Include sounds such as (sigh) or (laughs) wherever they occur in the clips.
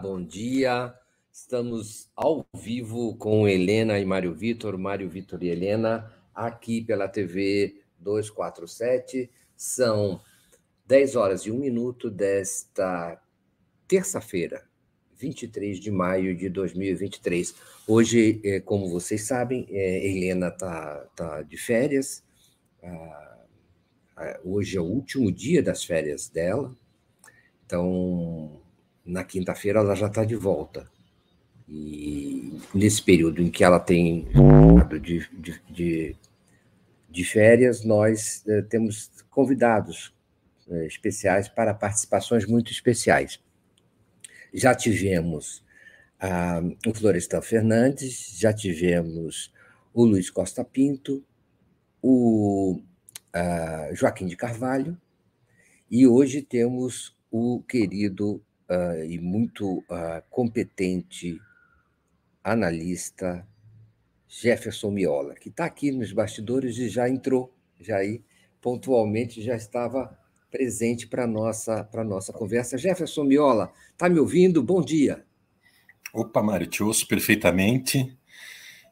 Bom dia. Estamos ao vivo com Helena e Mário Vitor, Mário Vitor e Helena, aqui pela TV 247. São 10 horas e 1 minuto desta terça-feira, 23 de maio de 2023. Hoje, é, como vocês sabem, é, Helena está tá de férias. Ah, ah, hoje é o último dia das férias dela, então, na quinta-feira ela já está de volta. E nesse período em que ela tem de, de, de, de férias, nós eh, temos convidados eh, especiais para participações muito especiais. Já tivemos ah, o Florestan Fernandes, já tivemos o Luiz Costa Pinto, o ah, Joaquim de Carvalho, e hoje temos o querido uh, e muito uh, competente analista Jefferson Miola, que está aqui nos bastidores e já entrou, já aí pontualmente já estava presente para a nossa, para nossa conversa. Jefferson Miola, está me ouvindo? Bom dia. Opa, Mário, te ouço perfeitamente.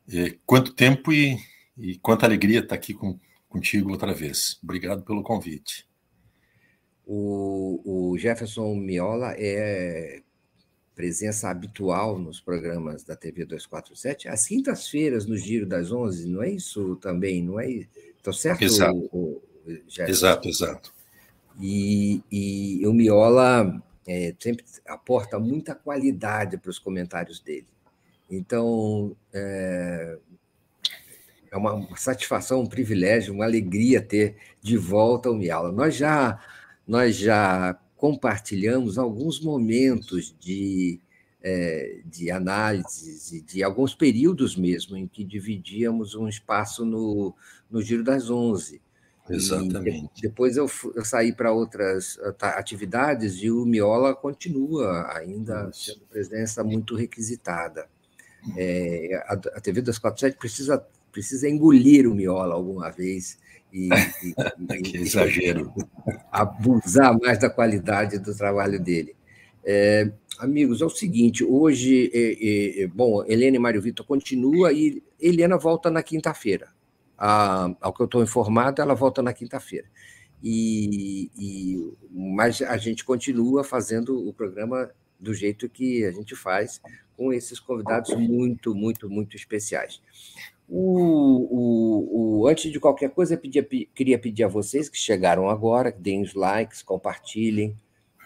É, quanto tempo e, e quanta alegria estar aqui com, contigo outra vez. Obrigado pelo convite. O, o Jefferson Miola é presença habitual nos programas da TV 247, às quintas-feiras, no Giro das Onze, não é isso também? Não é? Estou certo? Exato, o, o exato. exato. E, e o Miola é, sempre aporta muita qualidade para os comentários dele. Então, é, é uma satisfação, um privilégio, uma alegria ter de volta o Miola. Nós já nós já compartilhamos alguns momentos de, é, de análise, de alguns períodos mesmo, em que dividíamos um espaço no, no Giro das Onze. Exatamente. E depois eu, eu saí para outras atividades e o Miola continua ainda sendo presença muito requisitada. É, a, a TV 247 precisa, precisa engolir o Miola alguma vez e, e, (laughs) que exagero. (laughs) abusar mais da qualidade do trabalho dele. É, amigos, é o seguinte: hoje, é, é, bom, Helena e Mário Vitor continua e Helena volta na quinta-feira. Ao que eu estou informado, ela volta na quinta-feira. E, e, mas a gente continua fazendo o programa do jeito que a gente faz, com esses convidados muito, muito, muito especiais. O, o, o, antes de qualquer coisa, eu pedia, queria pedir a vocês que chegaram agora, que deem os likes, compartilhem,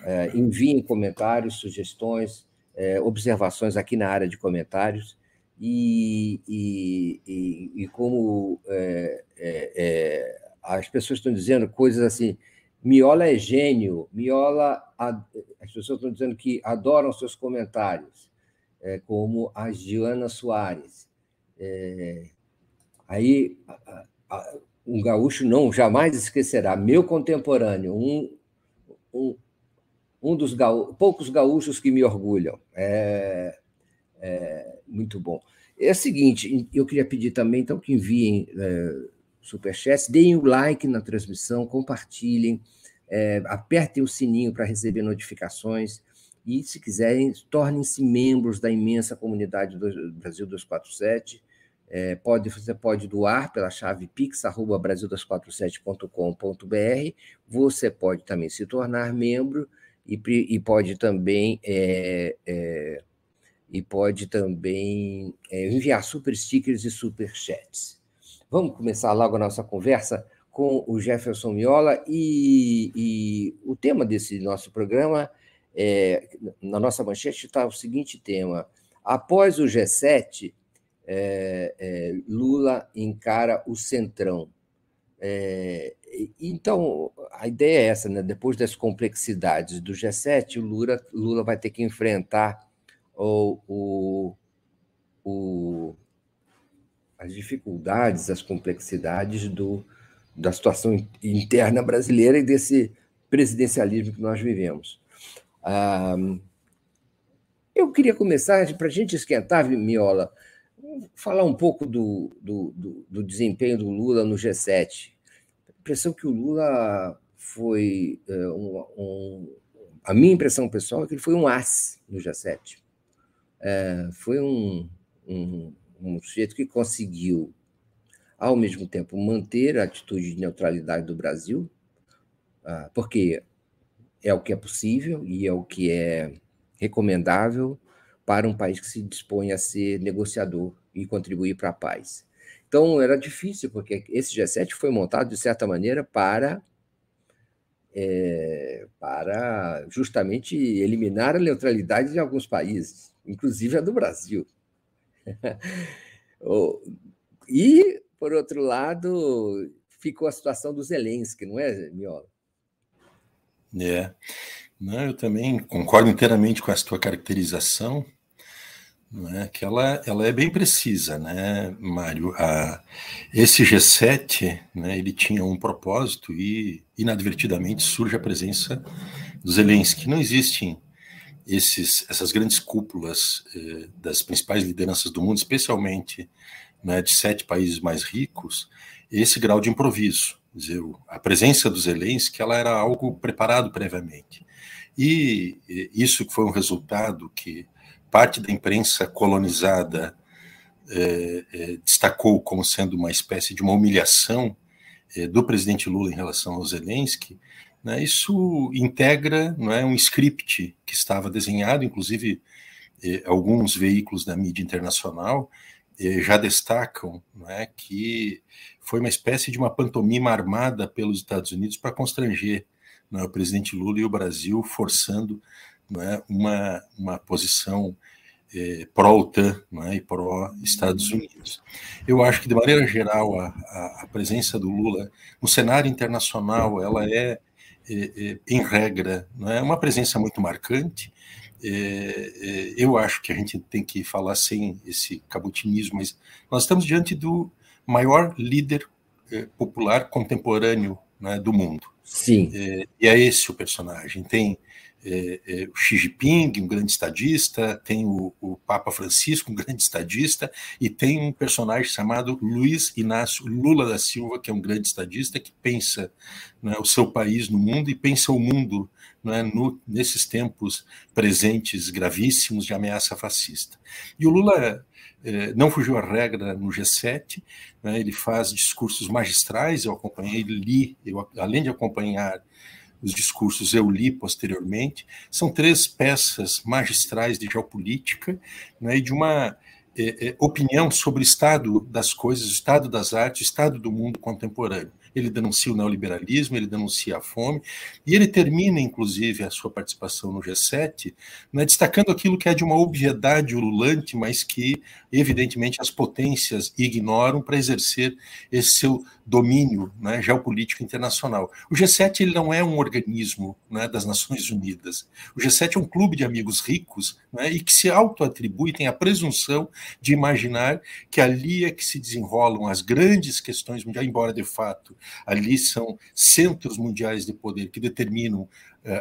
é, enviem comentários, sugestões, é, observações aqui na área de comentários. E, e, e, e como é, as pessoas estão dizendo coisas assim, Miola é gênio, Miola, as pessoas estão dizendo que adoram seus comentários, como a Giana Soares. É, aí a, a, um gaúcho não jamais esquecerá, meu contemporâneo, um, um, um dos gaú poucos gaúchos que me orgulham. É, é, muito bom. É o seguinte, eu queria pedir também então que enviem é, superchats, deem o like na transmissão, compartilhem, é, apertem o sininho para receber notificações e, se quiserem, tornem-se membros da imensa comunidade do Brasil 247. É, pode, você pode doar pela chave pix.brasil247.com.br. Você pode também se tornar membro e, e pode também é, é, e pode também é, enviar super stickers e super chats. Vamos começar logo a nossa conversa com o Jefferson Miola e, e o tema desse nosso programa é, na nossa manchete está o seguinte tema: após o G7 é, é, Lula encara o centrão. É, então, a ideia é essa, né? depois das complexidades do G7, o Lula, Lula vai ter que enfrentar o, o, o, as dificuldades, as complexidades do, da situação interna brasileira e desse presidencialismo que nós vivemos. Ah, eu queria começar, para a gente esquentar, Miola, falar um pouco do, do, do, do, desempenho do Lula no G7. A impressão que o Lula foi é, um, um, a minha impressão pessoal é que ele foi um as no G7. É, foi um, um, um sujeito que conseguiu, ao mesmo tempo, manter a atitude de neutralidade do Brasil, ah, porque é o que é possível e é o que é recomendável para um país que se dispõe a ser negociador e contribuir para a paz. Então, era difícil, porque esse G7 foi montado, de certa maneira, para, é, para justamente eliminar a neutralidade de alguns países, inclusive a do Brasil. (laughs) e, por outro lado, ficou a situação do Zelensky, não é, Miola? É. Não, eu também concordo inteiramente com essa tua caracterização né, que ela, ela é bem precisa, né, Mário? A, esse G7, né, ele tinha um propósito e inadvertidamente surge a presença dos Zelensky. Não existem esses, essas grandes cúpulas eh, das principais lideranças do mundo, especialmente né, de sete países mais ricos, esse grau de improviso. Dizer, a presença dos Zelensky ela era algo preparado previamente. E isso foi um resultado que parte da imprensa colonizada é, é, destacou como sendo uma espécie de uma humilhação é, do presidente Lula em relação ao Zelensky, né, isso integra não é, um script que estava desenhado, inclusive é, alguns veículos da mídia internacional é, já destacam é, que foi uma espécie de uma pantomima armada pelos Estados Unidos para constranger o presidente Lula e o Brasil, forçando é, uma, uma posição é, pró-OTAN é, e pró-Estados Unidos. Eu acho que, de maneira geral, a, a, a, presença do Lula no cenário internacional ela é, é, é em regra, é uma presença muito marcante. É, é, eu acho que a gente tem que falar sem esse cabutinismo, mas nós estamos diante do maior líder popular contemporâneo né, do mundo. Sim. e é esse o personagem. Tem é, é, o Xi Jinping, um grande estadista, tem o, o, Papa Francisco, um grande estadista, e tem um personagem chamado Luiz Inácio Lula da Silva, que é um grande estadista, que pensa né, o seu país no mundo e pensa o mundo né, no, nesses tempos presentes gravíssimos de ameaça fascista. E o Lula é, não fugiu à regra no G7, né, ele faz discursos magistrais, eu acompanhei, li, eu, além de acompanhar os discursos eu li posteriormente, são três peças magistrais de geopolítica né, e de uma é, é, opinião sobre o estado das coisas, o estado das artes, o estado do mundo contemporâneo. Ele denuncia o neoliberalismo, ele denuncia a fome, e ele termina, inclusive, a sua participação no G7, né, destacando aquilo que é de uma obviedade ululante, mas que, evidentemente, as potências ignoram para exercer esse seu domínio né, geopolítico internacional. O G7 ele não é um organismo né, das Nações Unidas. O G7 é um clube de amigos ricos né, e que se autoatribui, tem a presunção de imaginar que ali é que se desenrolam as grandes questões mundiais, embora de fato ali são centros mundiais de poder que determinam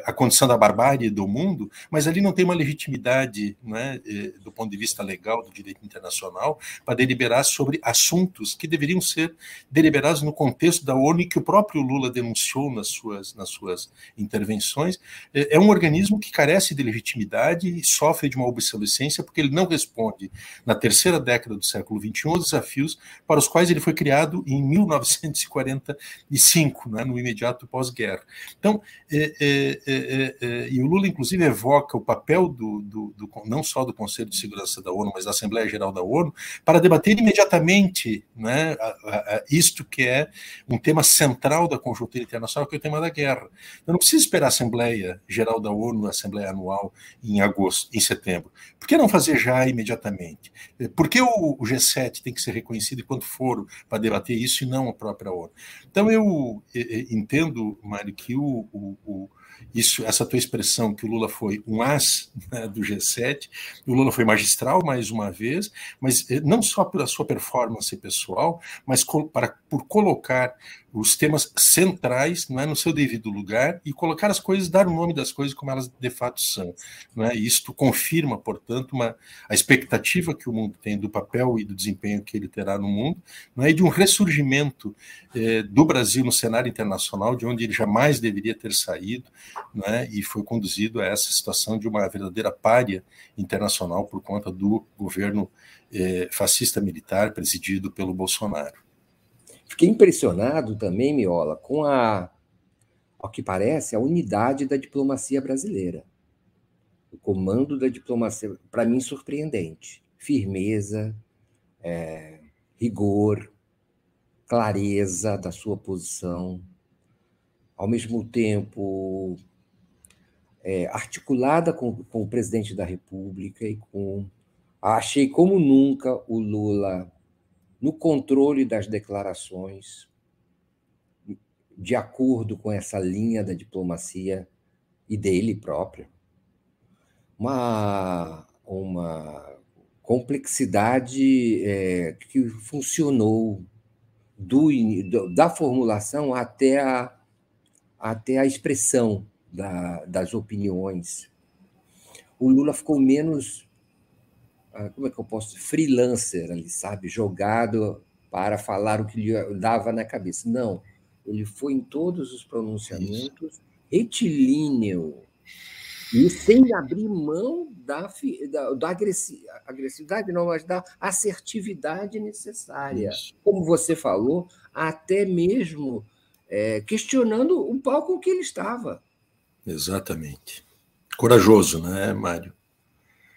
a condição da barbárie do mundo, mas ali não tem uma legitimidade né, do ponto de vista legal do direito internacional para deliberar sobre assuntos que deveriam ser deliberados no contexto da ONU e que o próprio Lula denunciou nas suas, nas suas intervenções. É, é um organismo que carece de legitimidade e sofre de uma obsolescência porque ele não responde, na terceira década do século XXI, aos desafios para os quais ele foi criado em 1945, né, no imediato pós-guerra. Então, é, é é, é, é, e o Lula, inclusive, evoca o papel do, do, do, não só do Conselho de Segurança da ONU, mas da Assembleia Geral da ONU, para debater imediatamente né, a, a, a, isto que é um tema central da conjuntura internacional, que é o tema da guerra. Eu não preciso esperar a Assembleia Geral da ONU, a Assembleia Anual, em agosto, em setembro. Por que não fazer já imediatamente? Por que o, o G7 tem que ser reconhecido enquanto foro para debater isso e não a própria ONU? Então, eu, entendo, Mário, que o, o isso, essa tua expressão que o Lula foi um as né, do G7, o Lula foi magistral mais uma vez, mas eh, não só pela sua performance pessoal, mas para, por colocar os temas centrais não é, no seu devido lugar e colocar as coisas, dar o nome das coisas como elas de fato são. Não é? Isto confirma, portanto, uma, a expectativa que o mundo tem do papel e do desempenho que ele terá no mundo, não é? e de um ressurgimento eh, do Brasil no cenário internacional, de onde ele jamais deveria ter saído, não é? e foi conduzido a essa situação de uma verdadeira párea internacional por conta do governo eh, fascista militar presidido pelo Bolsonaro. Fiquei impressionado também, Miola, com a, ao que parece, a unidade da diplomacia brasileira. O comando da diplomacia, para mim, surpreendente. Firmeza, é, rigor, clareza da sua posição, ao mesmo tempo é, articulada com, com o presidente da República e com. Achei como nunca o Lula no controle das declarações, de acordo com essa linha da diplomacia e dele próprio. Uma, uma complexidade é, que funcionou do, da formulação até a, até a expressão da, das opiniões. O Lula ficou menos como é que eu posso freelancer ali, sabe, jogado para falar o que lhe dava na cabeça. Não, ele foi em todos os pronunciamentos Isso. retilíneo e sem abrir mão da, da, da agressividade, não, mas da assertividade necessária. Isso. Como você falou, até mesmo é, questionando o palco que ele estava. Exatamente. Corajoso, né, Mário?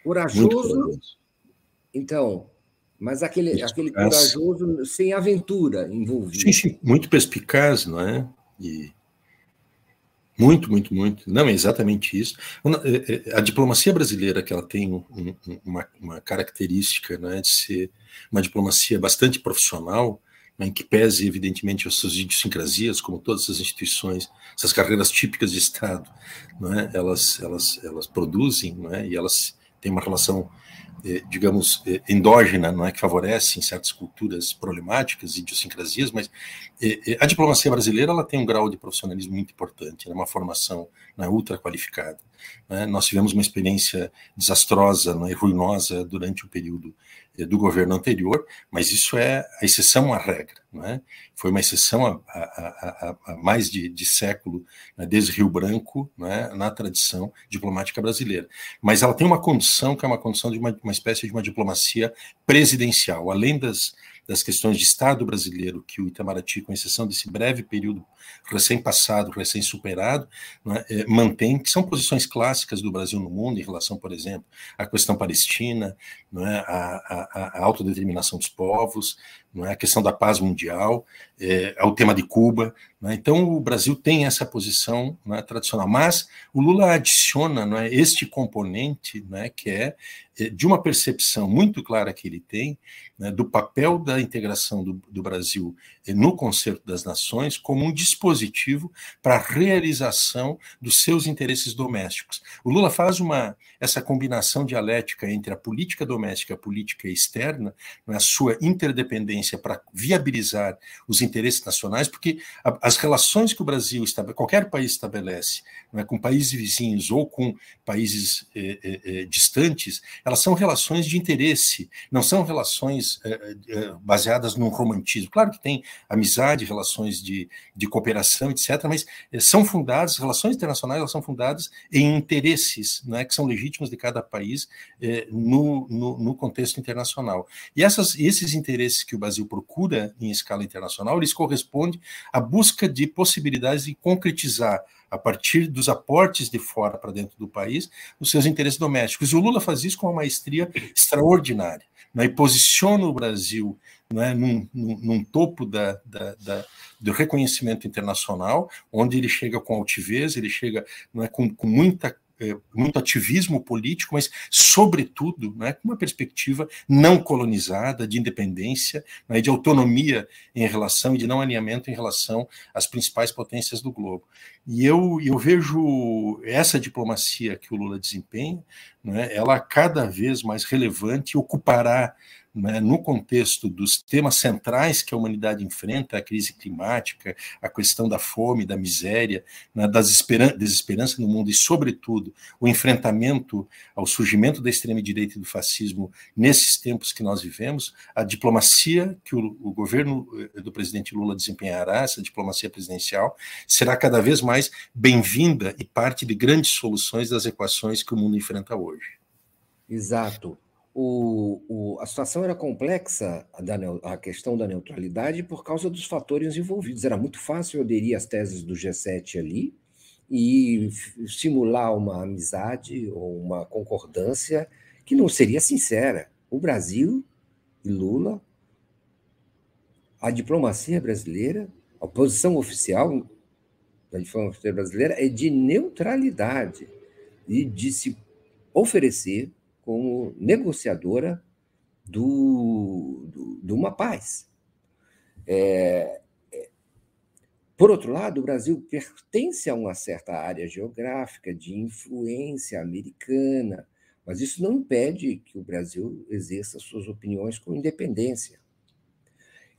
Corajoso, corajoso. Então, mas aquele, aquele corajoso sem aventura envolvido. Sim, sim, muito perspicaz, não é? E muito, muito, muito. Não, é exatamente isso. É, é, a diplomacia brasileira, que ela tem um, uma, uma, característica né, de ser uma diplomacia bastante profissional, né, em que pese, evidentemente, as suas idiosincrasias, como todas as instituições, essas carreiras típicas de Estado, não é? elas, elas, elas produzem não é? e elas têm uma relação digamos, eh, endógena, não é que favorece em certas culturas problemáticas, idiosincrasias, mas eh, a diplomacia brasileira ela tem um grau de profissionalismo muito importante, é uma formação né, ultra qualificada. Né? Nós tivemos uma experiência desastrosa né, e ruinosa durante o período do governo anterior, mas isso é a exceção à regra. Né? Foi uma exceção a mais de, de século, né, desde Rio Branco, né, na tradição diplomática brasileira. Mas ela tem uma condição que é uma condição de uma, uma espécie de uma diplomacia presidencial, além das das questões de Estado brasileiro que o Itamaraty, com exceção desse breve período recém-passado, recém-superado, é, é, mantém, que são posições clássicas do Brasil no mundo em relação, por exemplo, à questão palestina, não é, a, a, a autodeterminação dos povos, é, a questão da paz mundial, é, ao tema de Cuba. É? Então, o Brasil tem essa posição é, tradicional, mas o Lula adiciona é, este componente, não é, que é, é de uma percepção muito clara que ele tem né, do papel da integração do, do Brasil no concerto das nações como um dispositivo para a realização dos seus interesses domésticos. O Lula faz uma essa combinação dialética entre a política doméstica e a política externa, né, a sua interdependência para viabilizar os interesses nacionais, porque as relações que o Brasil, qualquer país estabelece, é, com países vizinhos ou com países eh, eh, eh, distantes, elas são relações de interesse, não são relações eh, eh, baseadas num romantismo. Claro que tem amizade, relações de, de cooperação, etc., mas eh, são fundadas, relações internacionais elas são fundadas em interesses é, que são legítimos de cada país no, no, no, contexto internacional. E essas, esses interesses que o Brasil procura em escala internacional, eles correspondem à busca de possibilidades de concretizar a partir dos aportes de fora para dentro do país, os seus interesses domésticos. E o Lula faz isso com uma maestria extraordinária, né, e posiciona o Brasil né, num, num, topo da, da, da, do reconhecimento internacional, onde ele chega com altivez, ele chega né, com, com muita é, muito ativismo político, mas, sobretudo, né, com uma perspectiva não colonizada, de independência, né, de autonomia em relação e de não alinhamento em relação às principais potências do globo. E eu, eu vejo essa diplomacia que o Lula desempenha, né, ela cada vez mais relevante, ocupará no contexto dos temas centrais que a humanidade enfrenta, a crise climática, a questão da fome, da miséria, né, das desesperança no mundo e, sobretudo, o enfrentamento ao surgimento da extrema-direita e do fascismo nesses tempos que nós vivemos, a diplomacia que o, o governo eh, do presidente Lula desempenhará, essa diplomacia presidencial, será cada vez mais bem-vinda e parte de grandes soluções das equações que o mundo enfrenta hoje. Exato o, o, a situação era complexa, a, a questão da neutralidade, por causa dos fatores envolvidos. Era muito fácil aderir às teses do G7 ali e simular uma amizade ou uma concordância que não seria sincera. O Brasil e Lula, a diplomacia brasileira, a posição oficial da diplomacia brasileira é de neutralidade e de se oferecer como negociadora do, do, de uma paz. É, é, por outro lado, o Brasil pertence a uma certa área geográfica de influência americana, mas isso não impede que o Brasil exerça suas opiniões com independência.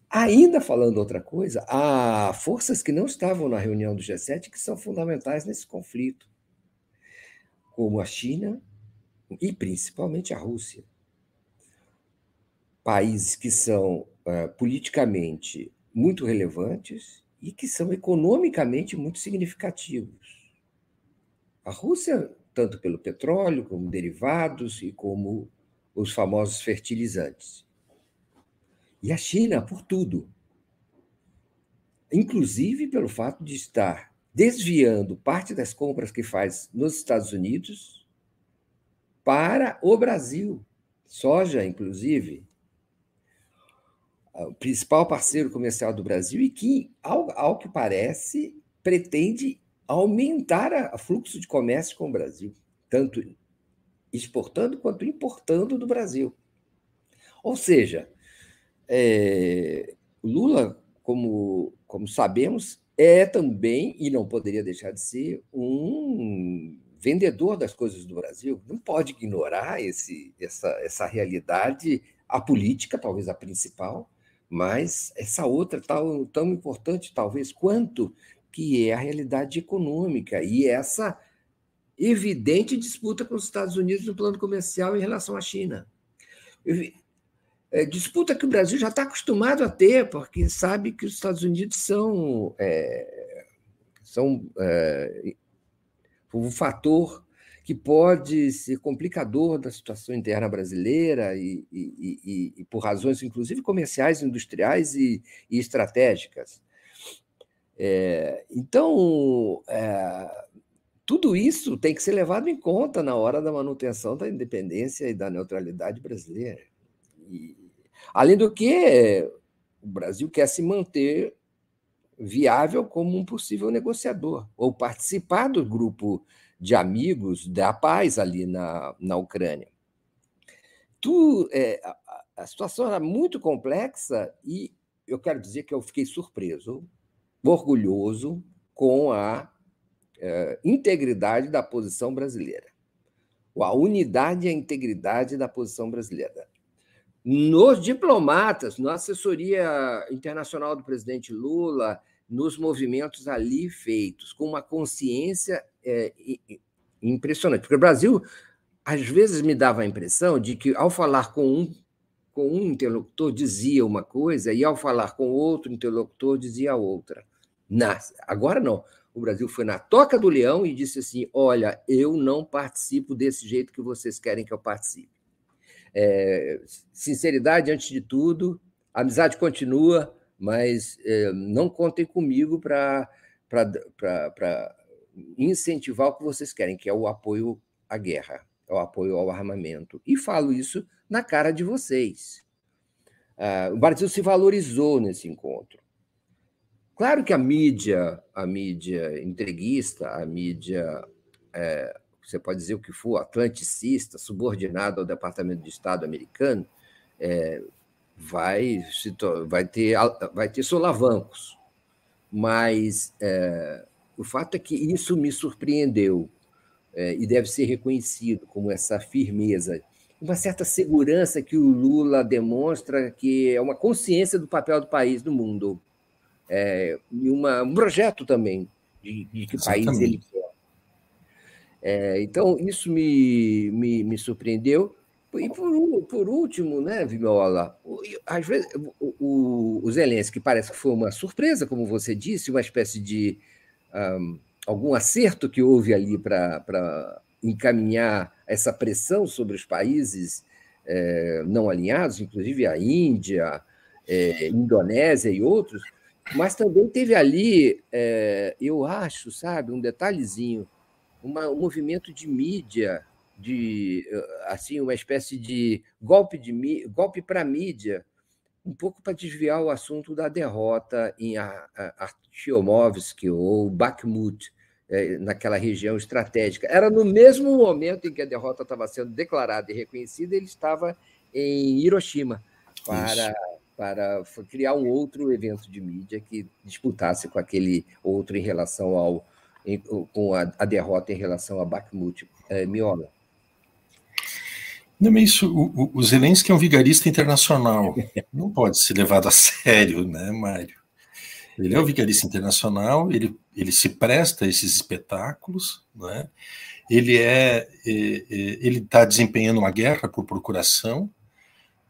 Ainda falando outra coisa, há forças que não estavam na reunião do G7 que são fundamentais nesse conflito, como a China e principalmente a Rússia. Países que são uh, politicamente muito relevantes e que são economicamente muito significativos. A Rússia, tanto pelo petróleo, como derivados e como os famosos fertilizantes. E a China por tudo. Inclusive pelo fato de estar desviando parte das compras que faz nos Estados Unidos para o Brasil. Soja, inclusive, o principal parceiro comercial do Brasil e que, ao, ao que parece, pretende aumentar o fluxo de comércio com o Brasil, tanto exportando quanto importando do Brasil. Ou seja, é, Lula, como, como sabemos, é também, e não poderia deixar de ser, um vendedor das coisas do Brasil, não pode ignorar esse, essa, essa realidade, a política, talvez a principal, mas essa outra tão, tão importante, talvez, quanto que é a realidade econômica e essa evidente disputa com os Estados Unidos no plano comercial em relação à China. É, disputa que o Brasil já está acostumado a ter, porque sabe que os Estados Unidos são, é, são é, um fator que pode ser complicador da situação interna brasileira e, e, e, e por razões, inclusive, comerciais, industriais e, estratégicas. É, então, é, tudo isso tem que ser levado em conta na hora da manutenção da independência e da neutralidade brasileira. além do que, o Brasil quer se manter viável como um possível negociador, ou participar do grupo de amigos da paz ali na, na Ucrânia. Tu, é, a, a situação era muito complexa e eu quero dizer que eu fiquei surpreso, orgulhoso com a é, integridade da posição brasileira, a unidade e a integridade da posição brasileira. Nos diplomatas, na assessoria internacional do presidente Lula, nos movimentos ali feitos, com uma consciência é, impressionante. Porque o Brasil, às vezes, me dava a impressão de que, ao falar com um, com um interlocutor, dizia uma coisa, e ao falar com outro interlocutor, dizia outra. Agora não. O Brasil foi na toca do leão e disse assim: olha, eu não participo desse jeito que vocês querem que eu participe. É, sinceridade antes de tudo, a amizade continua, mas é, não contem comigo para incentivar o que vocês querem, que é o apoio à guerra, é o apoio ao armamento. E falo isso na cara de vocês. Ah, o Brasil se valorizou nesse encontro. Claro que a mídia, a mídia entreguista, a mídia é, você pode dizer o que for, atlanticista, subordinado ao Departamento de Estado americano, é, vai, vai, ter, vai ter solavancos. Mas é, o fato é que isso me surpreendeu é, e deve ser reconhecido como essa firmeza. uma certa segurança que o Lula demonstra, que é uma consciência do papel do país no mundo. É, e uma, um projeto também de, de que Exatamente. país ele. É, então, isso me, me, me surpreendeu. E por, por último, né, Vimola, às vezes o, o, o Zelensky parece que foi uma surpresa, como você disse, uma espécie de um, algum acerto que houve ali para encaminhar essa pressão sobre os países é, não alinhados, inclusive a Índia, é, Indonésia e outros, mas também teve ali, é, eu acho, sabe, um detalhezinho, uma, um movimento de mídia de assim uma espécie de golpe de golpe para a mídia, um pouco para desviar o assunto da derrota em Artyomovsk ou Bakhmut, é, naquela região estratégica. Era no mesmo momento em que a derrota estava sendo declarada e reconhecida, ele estava em Hiroshima para, para criar um outro evento de mídia que disputasse com aquele outro em relação ao com a, a derrota em relação a Bakhmut. É, Miola. Não, isso, o, o Zelensky é um vigarista internacional. (laughs) Não pode ser levado a sério, né, Mário? Ele é um vigarista internacional, ele, ele se presta a esses espetáculos, né? ele é, é, é ele está desempenhando uma guerra por procuração,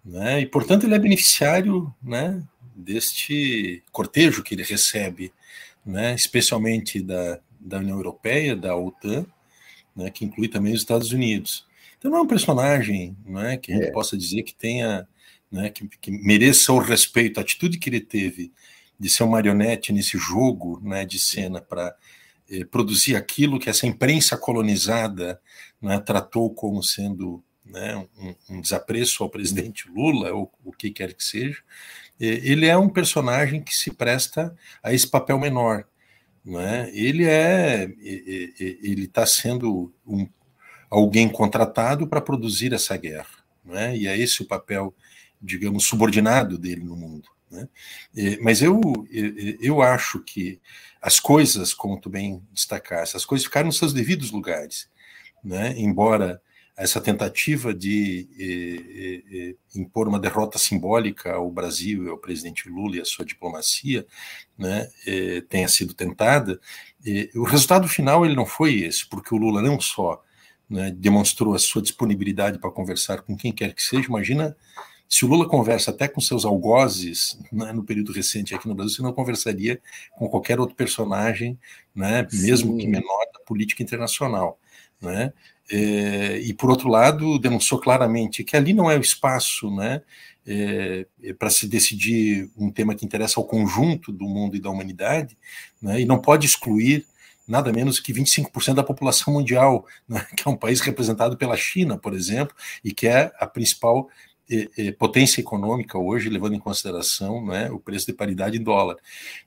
né? e portanto ele é beneficiário né, deste cortejo que ele recebe, né, especialmente da, da União Europeia, da OTAN, né, que inclui também os Estados Unidos. Então não é um personagem né, que a gente é. possa dizer que tenha, né, que, que, mereça o respeito, a atitude que ele teve de ser um marionete nesse jogo né, de cena para eh, produzir aquilo que essa imprensa colonizada né, tratou como sendo né, um, um, desapreço ao presidente Lula, ou o que quer que seja, eh, ele é um personagem que se presta a esse papel menor. Né? Ele é, ele está sendo um, alguém contratado para produzir essa guerra. Né? E é esse o papel, digamos, subordinado dele no mundo. Né? Mas eu, eu acho que as coisas, como tu bem destacaste, as coisas ficaram nos seus devidos lugares. Né? Embora essa tentativa de eh, eh, impor uma derrota simbólica ao Brasil e ao presidente Lula e à sua diplomacia né, eh, tenha sido tentada, o resultado final ele não foi esse, porque o Lula não só né, demonstrou a sua disponibilidade para conversar com quem quer que seja. Imagina se o Lula conversa até com seus algozes né, no período recente aqui no Brasil, você não conversaria com qualquer outro personagem, né, mesmo que menor, da política internacional. Né? É, e, por outro lado, denunciou claramente que ali não é o espaço né, é, é para se decidir um tema que interessa ao conjunto do mundo e da humanidade, né, e não pode excluir nada menos que 25% da população mundial, né, (laughs) que é um país representado pela China, por exemplo, e que é a principal eh, eh, potência econômica hoje, levando em consideração né, o preço de paridade em dólar.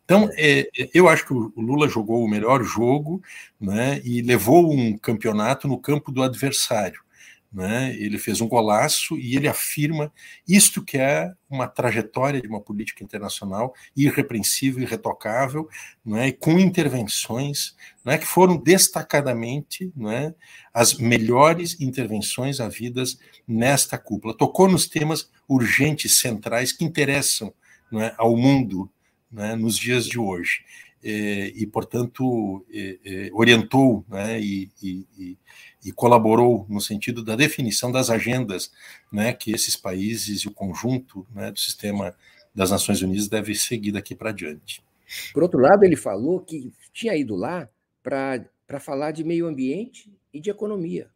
Então, eh, eu acho que o Lula jogou o melhor jogo né, e levou um campeonato no campo do adversário. Né? Ele fez um golaço e ele afirma isto que é uma trajetória de uma política internacional irrepreensível, irretocável, né? e com intervenções né? que foram destacadamente né? as melhores intervenções havidas nesta cúpula. Tocou nos temas urgentes, centrais, que interessam né? ao mundo né? nos dias de hoje. E, e portanto, e, e, orientou né? e, e e colaborou no sentido da definição das agendas né, que esses países e o conjunto né, do sistema das Nações Unidas deve seguir daqui para diante. Por outro lado, ele falou que tinha ido lá para falar de meio ambiente e de economia.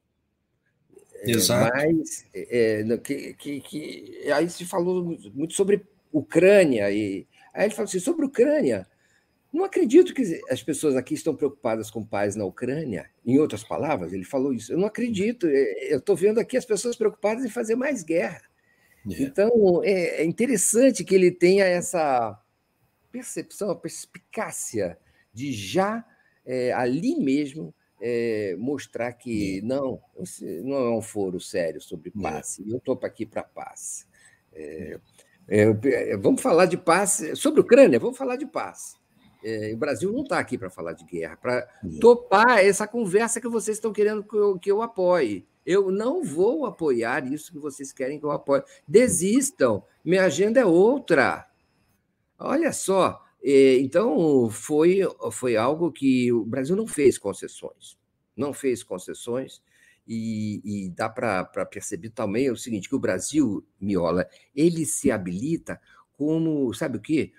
É, Exato. Mas é, que, que, que, aí se falou muito sobre Ucrânia e aí ele falou assim sobre Ucrânia. Não acredito que as pessoas aqui estão preocupadas com paz na Ucrânia. Em outras palavras, ele falou isso. Eu não acredito. É, eu estou vendo aqui as pessoas preocupadas em fazer mais guerra. É. Então, é, é interessante que ele tenha essa percepção, a perspicácia de já é, ali mesmo é, mostrar que é. não, não é um foro sério sobre paz. Eu estou aqui para paz. vamos falar de paz sobre a Ucrânia. Vamos falar de paz. É, o Brasil não está aqui para falar de guerra, para topar essa conversa que vocês estão querendo que eu, que eu apoie. Eu não vou apoiar isso que vocês querem que eu apoie. Desistam, minha agenda é outra. Olha só, é, então foi, foi algo que o Brasil não fez concessões. Não fez concessões, e, e dá para perceber também o seguinte: que o Brasil, Miola, ele se habilita como, sabe o quê?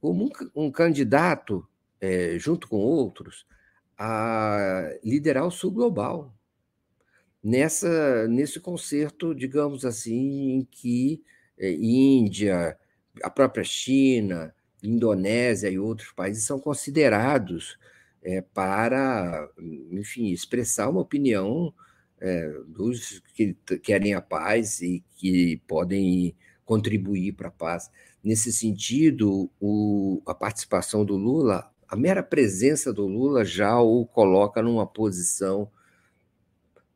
Como um, um candidato, é, junto com outros, a liderar o sul global. Nessa, nesse concerto, digamos assim, em que é, Índia, a própria China, Indonésia e outros países são considerados é, para, enfim, expressar uma opinião é, dos que querem a paz e que podem contribuir para a paz. Nesse sentido, o, a participação do Lula, a mera presença do Lula já o coloca numa posição.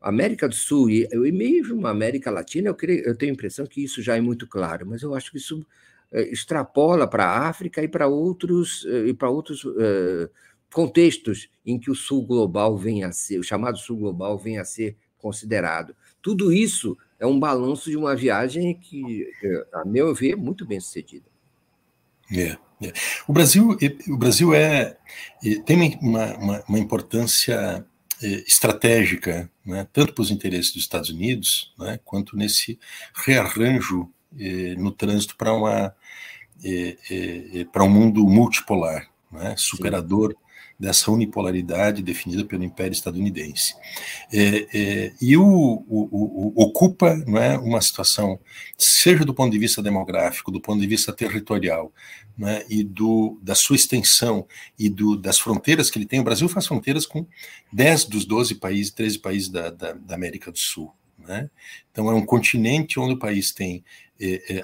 América do Sul e, e mesmo América Latina, eu, creio, eu tenho a impressão que isso já é muito claro, mas eu acho que isso é, extrapola para a África e para outros, é, e para outros é, contextos em que o Sul global vem a ser, o chamado Sul global vem a ser considerado. Tudo isso é um balanço de uma viagem que, a meu ver, é muito bem sucedida. É, é. O Brasil, o Brasil é, tem uma, uma, uma importância é, estratégica, né, tanto para os interesses dos Estados Unidos, né, quanto nesse rearranjo é, no trânsito para uma para um mundo multipolar, né, superador dessa unipolaridade definida pelo Império Estadunidense. É, é, e o, o, o, ocupa não é, uma situação, seja do ponto de vista demográfico, do ponto de vista territorial, é, e do, da sua extensão e do, das fronteiras que ele tem. O Brasil faz fronteiras com 10 dos 12 países, 13 países da, da, da América do Sul. Né? Então, é um continente onde o país tem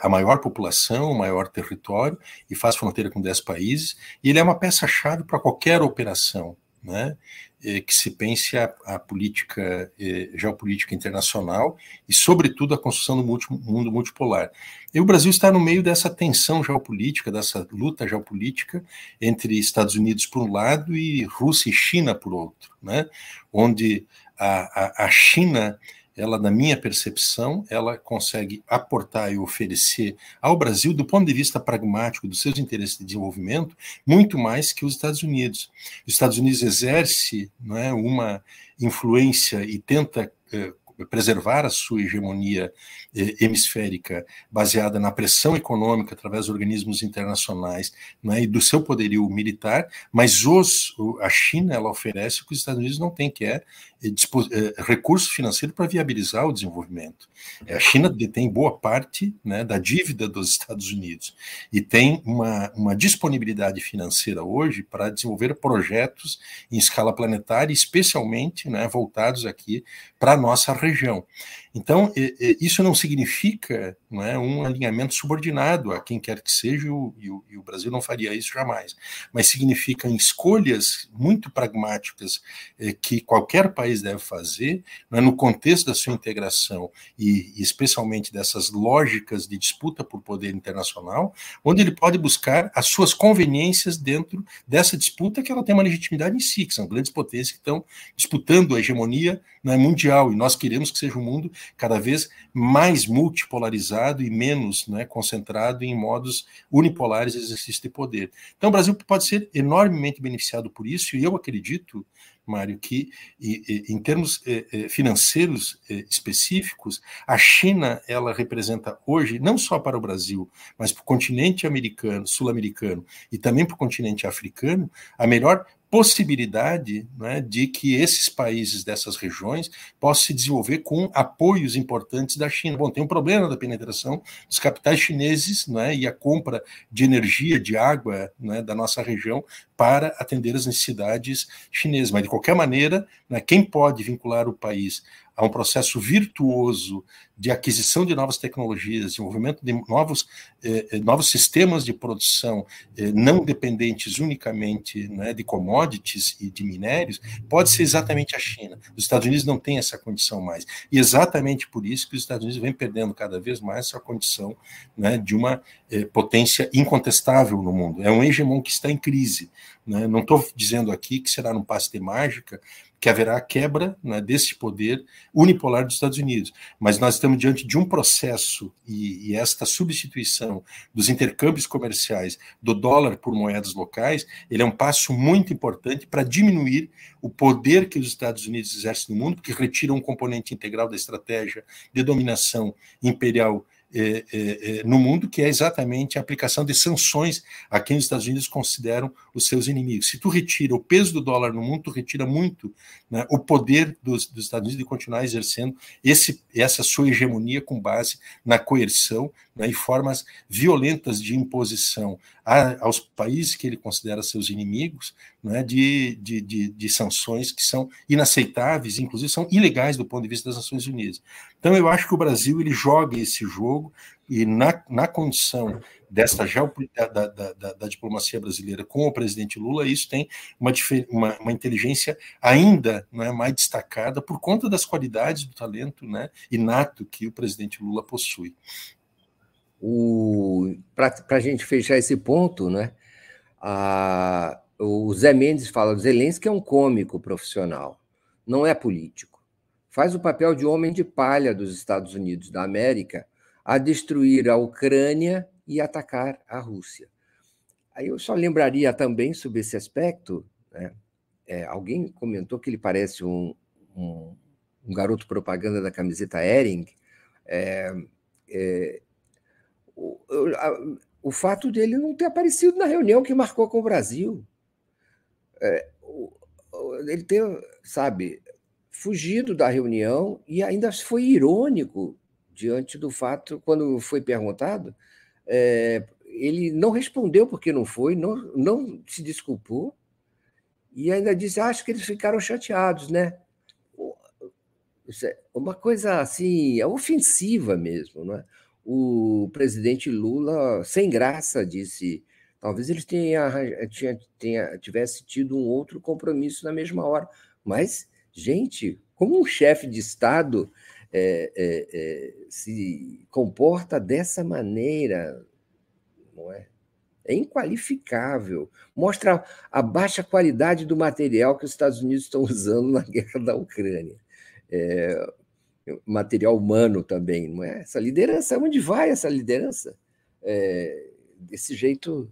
a maior população, o maior território, e faz fronteira com 10 países, e ele é uma peça-chave para qualquer operação né? É, que se pense a, a política é, geopolítica internacional e, sobretudo, a construção do multi, mundo multipolar. E o Brasil está no meio dessa tensão geopolítica, dessa luta geopolítica entre Estados Unidos por um lado e Rússia e China por outro, né? onde a, a, a China ela, na minha percepção, ela consegue aportar e oferecer ao Brasil, do ponto de vista pragmático dos seus interesses de desenvolvimento, muito mais que os Estados Unidos. Os Estados Unidos exerce não é, uma influência e tenta eh, preservar a sua hegemonia eh, hemisférica baseada na pressão econômica através dos organismos internacionais né, e do seu poderio militar, mas os, a China ela oferece o que os Estados Unidos não têm, que é eh, eh, recurso financeiro para viabilizar o desenvolvimento. A China detém boa parte né, da dívida dos Estados Unidos e tem uma, uma disponibilidade financeira hoje para desenvolver projetos em escala planetária, especialmente né, voltados aqui para a nossa região. Então, isso não significa não é, um alinhamento subordinado a quem quer que seja, e o, e o Brasil não faria isso jamais, mas significa escolhas muito pragmáticas eh, que qualquer país deve fazer, é, no contexto da sua integração e, e, especialmente dessas lógicas de disputa por poder internacional, onde ele pode buscar as suas conveniências dentro dessa disputa que ela tem uma legitimidade em si, que são grandes potências que estão disputando a hegemonia é, mundial, e nós queremos que seja um mundo cada vez mais multipolarizado e menos né, concentrado em modos unipolares de exercício de poder. Então, o Brasil pode ser enormemente beneficiado por isso, e eu acredito, Mário, que em termos eh, eh, financeiros eh, específicos, a China ela representa hoje, não só para o Brasil, mas para o continente americano, sul-americano e também para o continente africano, a melhor possibilidade né, de que esses países dessas regiões possam se desenvolver com apoios importantes da China. Bom, tem um problema da penetração dos capitais chineses né, e a compra de energia, de água né, da nossa região para atender as necessidades chinesas. Mas, de qualquer maneira, né, quem pode vincular o país a um processo virtuoso de aquisição de novas tecnologias, desenvolvimento de novos, eh, eh, novos sistemas de produção eh, não dependentes unicamente né, de commodities e de minérios, pode ser exatamente a China. Os Estados Unidos não têm essa condição mais. E exatamente por isso que os Estados Unidos vêm perdendo cada vez mais essa condição né, de uma eh, potência incontestável no mundo. É um hegemon que está em crise. Né? Não estou dizendo aqui que será num passe de mágica que haverá a quebra né, desse poder unipolar dos Estados Unidos. Mas nós estamos diante de um processo e, e, esta substituição dos intercâmbios comerciais do dólar por moedas locais, ele é um passo muito importante para diminuir o poder que os Estados Unidos exercem no mundo, porque retira um componente integral da estratégia de dominação imperial é, é, no mundo, que é exatamente a aplicação de sanções a quem os Estados Unidos consideram os seus inimigos. Se tu retira o peso do dólar no mundo, tu retira muito né, o poder dos, dos, Estados Unidos de continuar exercendo esse, essa sua hegemonia com base na coerção né, e formas violentas de imposição a, aos países que ele considera seus inimigos né, de, de, de, de sanções que são inaceitáveis, inclusive são ilegais do ponto de vista das Nações Unidas. Então, eu acho que o Brasil ele joga esse jogo e na, na condição desta da, da, da, da, diplomacia brasileira com o presidente Lula, isso tem uma, uma, uma, inteligência ainda não é, mais destacada por conta das qualidades do talento né, inato que o presidente Lula possui. Para a gente fechar esse ponto, né, a, o Zé Mendes fala: Zelensky é um cômico profissional, não é político. Faz o papel de homem de palha dos Estados Unidos da América a destruir a Ucrânia e atacar a Rússia. Aí eu só lembraria também sobre esse aspecto. Né? É, alguém comentou que ele parece um, um, um garoto propaganda da camiseta Ering. É, é, o, o fato dele não ter aparecido na reunião que marcou com o Brasil. É, ele ter, sabe, fugido da reunião e ainda foi irônico diante do fato, quando foi perguntado, é, ele não respondeu porque não foi, não, não se desculpou e ainda disse: acho que eles ficaram chateados, né? É uma coisa assim, é ofensiva mesmo, não é? o presidente Lula, sem graça, disse: talvez ele tenha, tenha, tivesse tido um outro compromisso na mesma hora. Mas, gente, como um chefe de Estado é, é, é, se comporta dessa maneira, não é? É inqualificável. Mostra a baixa qualidade do material que os Estados Unidos estão (laughs) usando na guerra da Ucrânia. É, material humano também, não é? Essa liderança, onde vai essa liderança? É, desse jeito,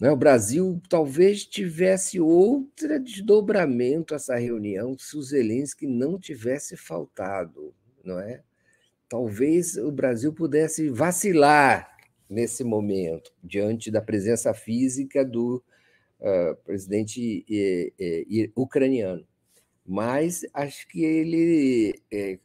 é? o Brasil talvez tivesse outro desdobramento essa reunião se o Zelensky não tivesse faltado, não é? Talvez o Brasil pudesse vacilar nesse momento diante da presença física do uh, presidente uh, uh, ucraniano mas acho que ele é,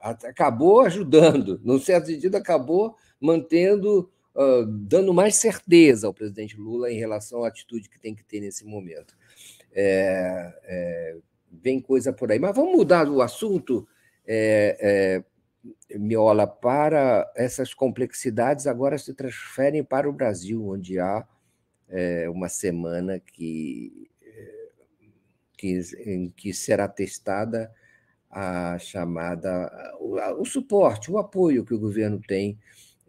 acabou ajudando, num certo sentido, acabou mantendo, uh, dando mais certeza ao presidente Lula em relação à atitude que tem que ter nesse momento. É, é, vem coisa por aí. Mas vamos mudar o assunto, é, é, Miola, para essas complexidades agora se transferem para o Brasil, onde há é, uma semana que, que, em que será testada a chamada o, o, suporte, o apoio que o governo tem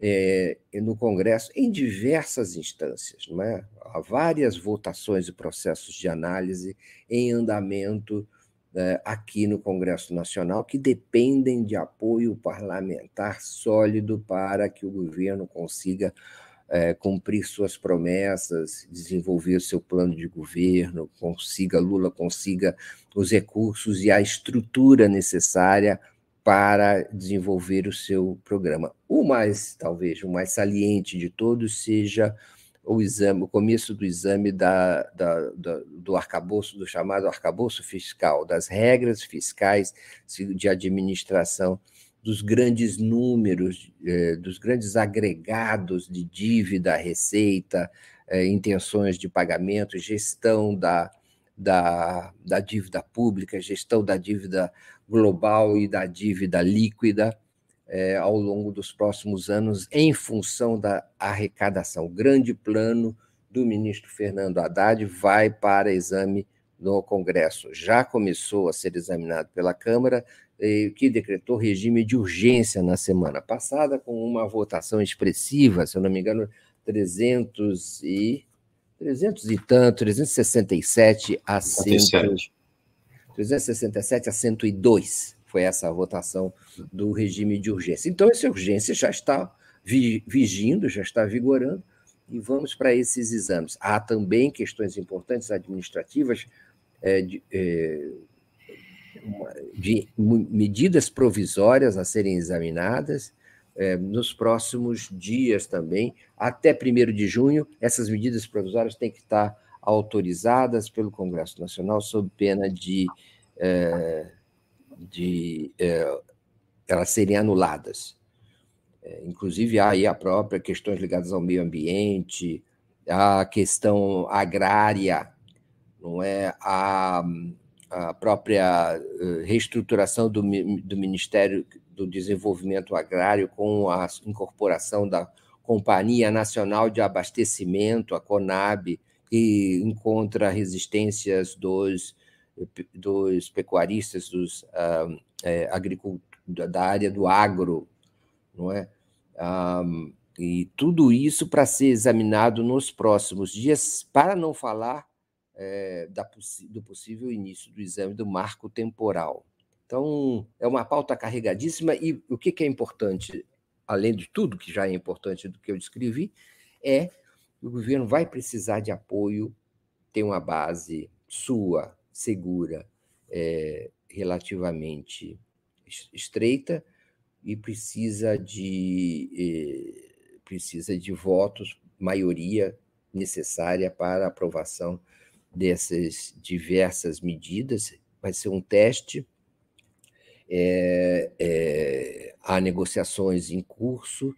é, no Congresso em diversas instâncias, não é? Há várias votações e processos de análise em andamento é, aqui no Congresso Nacional que dependem de apoio parlamentar sólido para que o governo consiga é, cumprir suas promessas, desenvolver seu plano de governo, consiga Lula consiga os recursos e a estrutura necessária para desenvolver o seu programa. O mais, talvez, o mais saliente de todos seja o exame, o começo do exame da, da, da, do arcabouço, do chamado arcabouço fiscal, das regras fiscais de administração dos grandes números, eh, dos grandes agregados de dívida, receita, eh, intenções de pagamento, gestão da, da, da dívida pública, gestão da dívida global e da dívida líquida, é, ao longo dos próximos anos, em função da arrecadação. O grande plano do ministro Fernando Haddad vai para exame no Congresso. Já começou a ser examinado pela Câmara, que decretou regime de urgência na semana passada, com uma votação expressiva, se eu não me engano, 300 e 300 e tanto, 367 a 100, 367 a 102 foi essa a votação do regime de urgência. Então, essa urgência já está vigindo, já está vigorando, e vamos para esses exames. Há também questões importantes administrativas é, de, é, de, medidas provisórias a serem examinadas é, nos próximos dias também, até 1 de junho, essas medidas provisórias têm que estar autorizadas pelo Congresso Nacional sob pena de, é, de é, elas serem anuladas. É, inclusive, há aí a própria questões ligadas ao meio ambiente, a questão agrária, não é a, a própria eh, reestruturação do, do Ministério do Desenvolvimento Agrário com a incorporação da Companhia Nacional de Abastecimento, a CONAB, que encontra resistências dos, dos pecuaristas, dos ah, é, da área do agro, não é? Ah, e tudo isso para ser examinado nos próximos dias, para não falar é, da, do possível início do exame do marco temporal. Então, é uma pauta carregadíssima e o que, que é importante, além de tudo que já é importante do que eu descrevi, é o governo vai precisar de apoio, tem uma base sua, segura, é, relativamente estreita e precisa de eh, precisa de votos, maioria necessária para aprovação dessas diversas medidas. Vai ser um teste é, é, há negociações em curso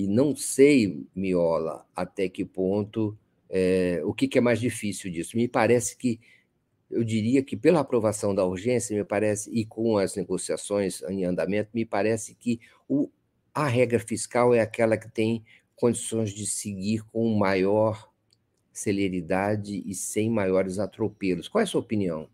e não sei, Miola, até que ponto é, o que, que, é mais difícil disso. Me parece que eu diria que pela aprovação da urgência, me parece e com as negociações em andamento, me parece que o, a regra fiscal é aquela que tem condições de seguir com maior celeridade e sem maiores atropelos. Qual é a sua opinião?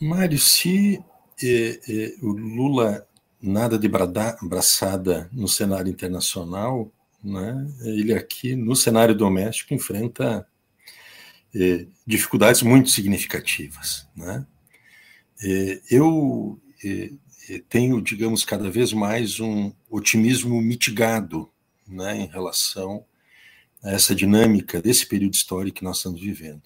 Mário, se eh, eh, o Lula nada de brada, braçada no cenário internacional, né, ele aqui no cenário doméstico enfrenta eh, dificuldades muito significativas. Né? Eh, eu eh, tenho, digamos, cada vez mais um otimismo mitigado né, em relação a essa dinâmica desse período histórico que nós estamos vivendo.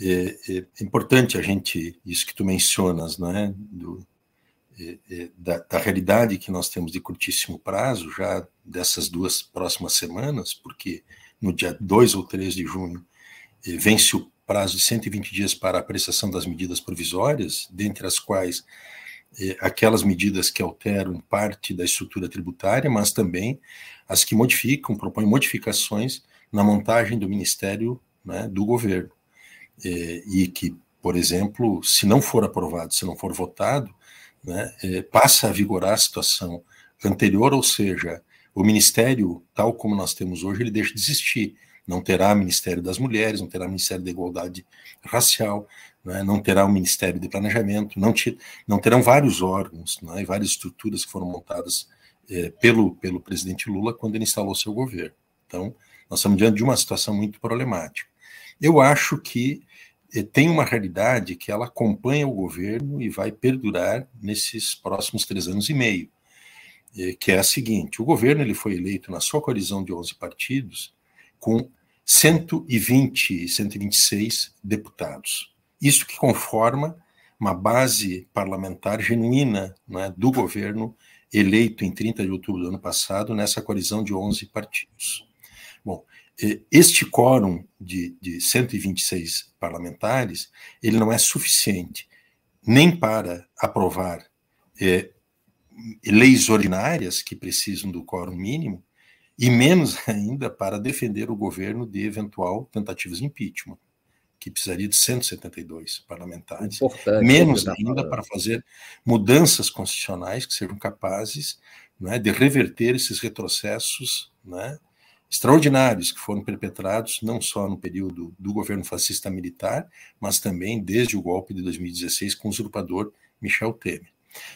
É, é, importante a gente, isso que tu mencionas, né, do, da, da, realidade que nós temos de curtíssimo prazo, já dessas duas próximas semanas, porque no dia 2 ou 3 de junho é, vence o prazo de 120 dias para a apreciação das medidas provisórias, dentre as quais aquelas medidas que alteram parte da estrutura tributária, mas também as que modificam, propõem modificações na montagem do Ministério né, do governo. É, e que, por exemplo, se não for aprovado, se não for votado, né, é, passa a vigorar a situação anterior, ou seja, o Ministério, tal como nós temos hoje, ele deixa de existir. Não terá Ministério das Mulheres, não terá Ministério da Igualdade Racial, né, não terá o Ministério de Planejamento, não, te, não terão vários órgãos né, e várias estruturas que foram montadas é, pelo, pelo presidente Lula quando ele instalou seu governo. Então, nós estamos diante de uma situação muito problemática. Eu acho que tem uma realidade que ela acompanha o governo e vai perdurar nesses próximos três anos e meio, eh, que é a seguinte: o governo ele foi eleito na sua coalizão de 11 partidos com 120, 126 deputados. Isso que conforma uma base parlamentar genuína né, do governo eleito em 30 de outubro do ano passado nessa coalizão de 11 partidos. Bom, este quórum de, de 126 parlamentares, ele não é suficiente nem para aprovar é, leis ordinárias que precisam do quórum mínimo, e menos (laughs) ainda para defender o governo de eventual tentativas de impeachment, que precisaria de 172 parlamentares. Importante, Menos ainda para fazer mudanças constitucionais que sejam capazes né, de reverter esses retrocessos né, extraordinários que foram perpetrados não só no período do governo fascista militar, mas também desde o golpe de 2016 com o usurpador Michel Temer.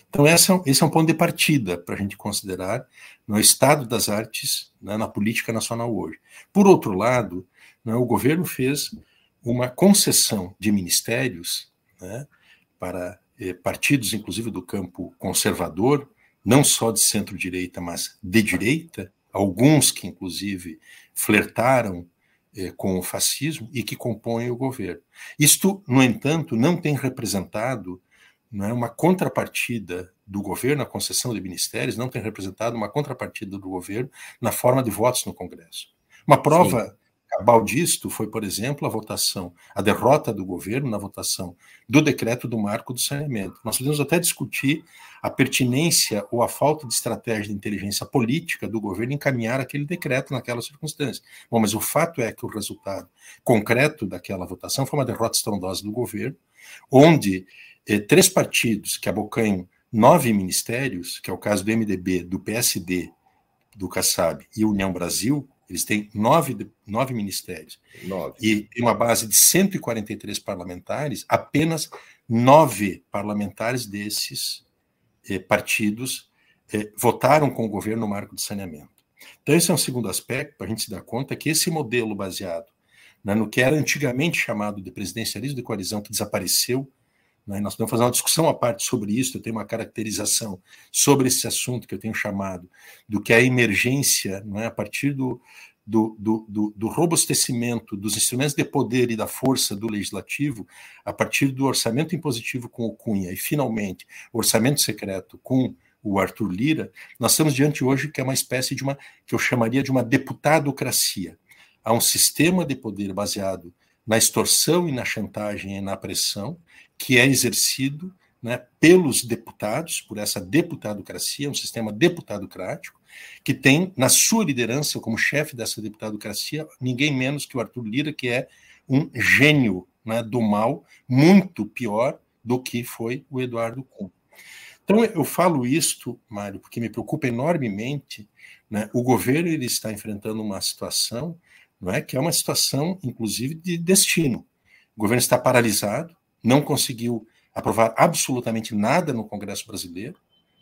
Então, essa, esse é um ponto de partida para a gente considerar no estado das artes né, na política nacional hoje. Por outro lado, né, o governo fez uma concessão de ministérios né, para eh, partidos, inclusive do campo conservador, não só de centro-direita, mas de direita, alguns que, inclusive, flertaram eh, com o fascismo e que compõem o governo. Isto, no entanto, não tem representado não é, uma contrapartida do governo, a concessão de ministérios, não tem representado uma contrapartida do governo na forma de votos no Congresso. Uma prova Sim cabal disto foi, por exemplo, a votação, a derrota do governo na votação do decreto do marco do saneamento. Nós podemos até discutir a pertinência ou a falta de estratégia de inteligência política do governo encaminhar aquele decreto naquela circunstância. Bom, mas o fato é que o resultado concreto daquela votação foi uma derrota estrondosa do governo, onde eh, três partidos que abocanham nove ministérios, que é o caso do MDB, do PSD, do Kassab e União Brasil, eles têm nove, nove ministérios. Nove. E tem uma base de 143 parlamentares, apenas nove parlamentares desses eh, partidos eh, votaram com o governo no marco de saneamento. Então, esse é um segundo aspecto para a gente se dar conta que esse modelo baseado né, no que era antigamente chamado de presidencialismo de coalizão, que desapareceu? Nós podemos fazer uma discussão à parte sobre isso. Eu tenho uma caracterização sobre esse assunto que eu tenho chamado do que é a emergência, não é? a partir do, do, do, do, robustecimento dos instrumentos de poder e da força do legislativo, a partir do orçamento impositivo com o Cunha e, finalmente, o orçamento secreto com o Arthur Lira, nós estamos diante hoje que é uma espécie de uma, que eu chamaria de uma deputadocracia. Há um sistema de poder baseado na extorsão e na chantagem e na pressão, que é exercido né, pelos deputados, por essa deputadocracia, um sistema deputadocrático, que tem na sua liderança, como chefe dessa deputadocracia, ninguém menos que o Arthur Lira, que é um gênio né, do mal, muito pior do que foi o Eduardo Kuhn. Então, eu falo isto, Mário, porque me preocupa enormemente. Né, o governo ele está enfrentando uma situação não é que é uma situação, inclusive, de destino. O governo está paralisado, não conseguiu aprovar absolutamente nada no Congresso brasileiro.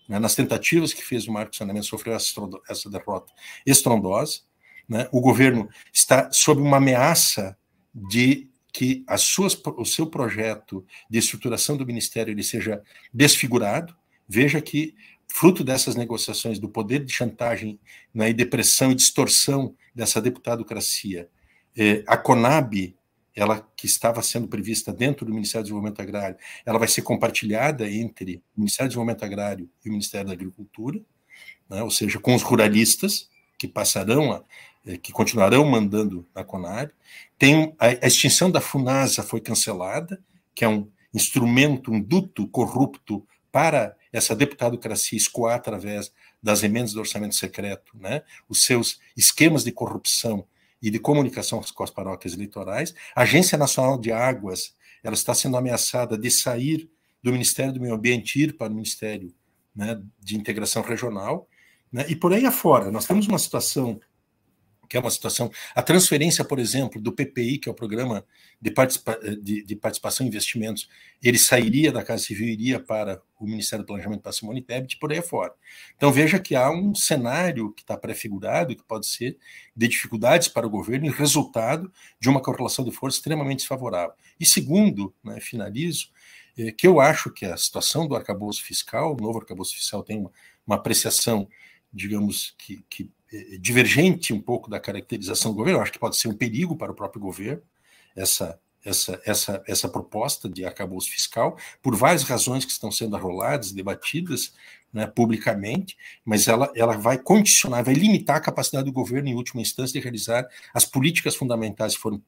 Né? Nas tentativas que fez o Marco de Saneamento, sofreu essa derrota estrondosa. Né? O governo está sob uma ameaça de que as suas, o seu projeto de estruturação do ministério ele seja desfigurado. Veja que, fruto dessas negociações, do poder de chantagem né, e depressão e distorção dessa deputadocracia, eh, a Conab ela que estava sendo prevista dentro do Ministério do Desenvolvimento Agrário, ela vai ser compartilhada entre o Ministério do Desenvolvimento Agrário e o Ministério da Agricultura, né, ou seja, com os ruralistas que passarão a, eh, que continuarão mandando na Conab. Tem a, a extinção da Funasa foi cancelada, que é um instrumento, um duto corrupto para essa deputadocracia escoar através das emendas do orçamento secreto, né, os seus esquemas de corrupção e de comunicação com as paróquias eleitorais. A Agência Nacional de Águas ela está sendo ameaçada de sair do Ministério do Meio Ambiente ir para o Ministério né, de Integração Regional, né, e por aí afora. Nós temos uma situação que é uma situação. A transferência, por exemplo, do PPI, que é o Programa de, Participa de, de Participação e Investimentos, ele sairia da Casa Civil e iria para o Ministério do Planejamento para Simone Tebet, por aí afora. Então veja que há um cenário que está prefigurado, que pode ser de dificuldades para o governo e resultado de uma correlação de força extremamente desfavorável. E segundo, né, finalizo, é, que eu acho que a situação do arcabouço fiscal, o novo arcabouço fiscal tem uma, uma apreciação, digamos, que, que divergente um pouco da caracterização do governo. Acho que pode ser um perigo para o próprio governo essa essa, essa, essa proposta de arcabouço fiscal, por várias razões que estão sendo arroladas, debatidas né, publicamente, mas ela, ela vai condicionar, vai limitar a capacidade do governo, em última instância, de realizar as políticas fundamentais que foram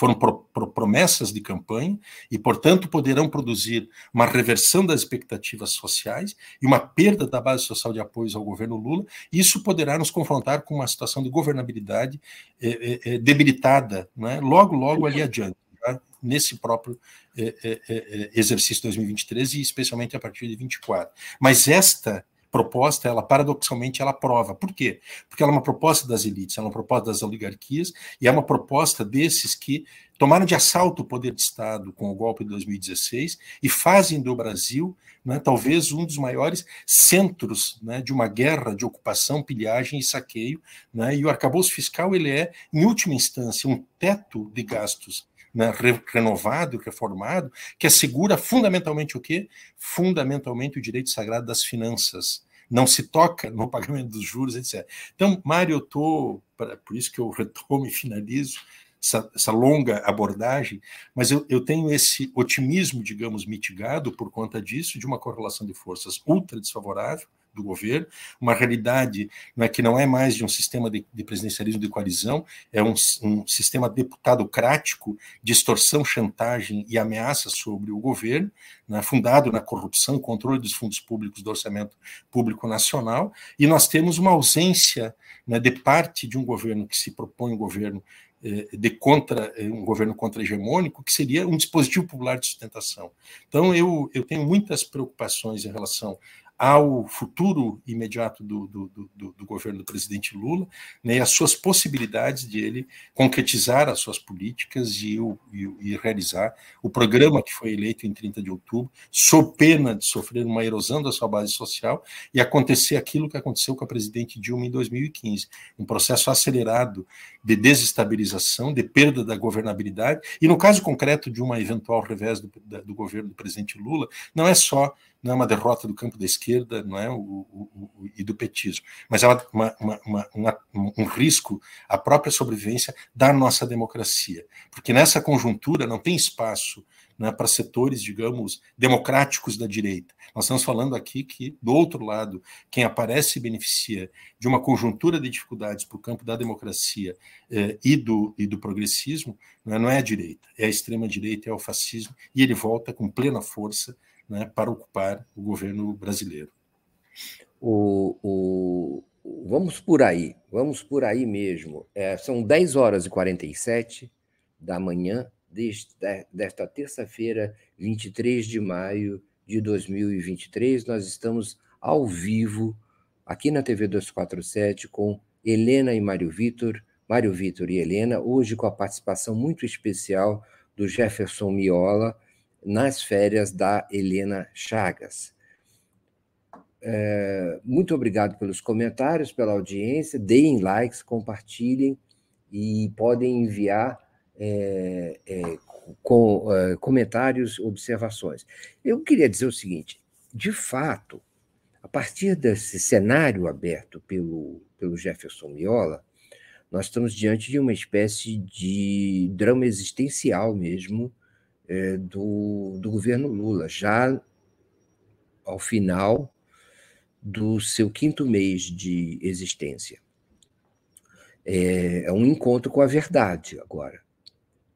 foram pro, pro, promessas de campanha e, portanto, poderão produzir uma reversão das expectativas sociais e uma perda da base social de apoios ao governo Lula. Isso poderá nos confrontar com uma situação de governabilidade é, é, debilitada, né? logo, logo ali adiante. Tá? nesse próprio é, é, é, exercício 2023 e especialmente a partir de 24. Mas esta proposta, ela paradoxalmente ela prova. Por quê? Porque ela é uma proposta das elites, ela é uma proposta das oligarquias e é uma proposta desses que tomaram de assalto o poder de Estado com o golpe de 2016 e fazem do Brasil né, talvez um dos maiores centros né, de uma guerra de ocupação, pilhagem e saqueio. Né, e o arcabouço fiscal ele é, em última instância, um teto de gastos né, renovado, reformado, que assegura fundamentalmente o quê? Fundamentalmente o direito sagrado das finanças. Não se toca no pagamento dos juros, etc. Então, Mário, eu estou, por isso que eu retomo e finalizo, essa, essa, longa abordagem, mas eu, eu, tenho esse otimismo, digamos, mitigado por conta disso, de uma correlação de forças ultra desfavorável, do governo, uma realidade não é, que não é mais de um sistema de, de presidencialismo de coalizão, é um, um sistema deputadocrático de extorsão, chantagem e ameaça sobre o governo, né, fundado na corrupção controle dos fundos públicos do orçamento público nacional, e nós temos uma ausência né, de parte de um governo que se propõe um governo eh, de contra eh, um governo contra-hegemônico, que seria um dispositivo popular de sustentação. Então, eu, eu tenho muitas preocupações em relação ao futuro imediato do, do, do, do, governo do presidente Lula, né, e as suas possibilidades de ele concretizar as suas políticas e, e, e, realizar o programa que foi eleito em 30 de outubro, sob pena de sofrer uma erosão da sua base social e acontecer aquilo que aconteceu com a presidente Dilma em 2015, um processo acelerado de desestabilização, de perda da governabilidade, e no caso concreto de uma eventual revés do, do governo do presidente Lula, não é só não é uma derrota do campo da esquerda não é o, o, o e do petismo, mas é uma, uma, uma, um risco à própria sobrevivência da nossa democracia, porque nessa conjuntura não tem espaço né, para setores, digamos, democráticos da direita. Nós estamos falando aqui que, do outro lado, quem aparece e beneficia de uma conjuntura de dificuldades para o campo da democracia eh, e, do, e do progressismo né, não é a direita, é a extrema-direita, é o fascismo, e ele volta com plena força né, para ocupar o governo brasileiro. O, o, vamos por aí, vamos por aí mesmo. É, são 10 horas e 47 da manhã desta terça-feira, 23 de maio de 2023. Nós estamos ao vivo aqui na TV 247 com Helena e Mário Vitor, Mário Vitor e Helena, hoje com a participação muito especial do Jefferson Miola nas férias da Helena Chagas. É, muito obrigado pelos comentários, pela audiência. Deem likes, compartilhem e podem enviar é, é, com, é, comentários, observações. Eu queria dizer o seguinte: de fato, a partir desse cenário aberto pelo, pelo Jefferson Miola, nós estamos diante de uma espécie de drama existencial mesmo é, do, do governo Lula, já ao final do seu quinto mês de existência. É, é um encontro com a verdade agora.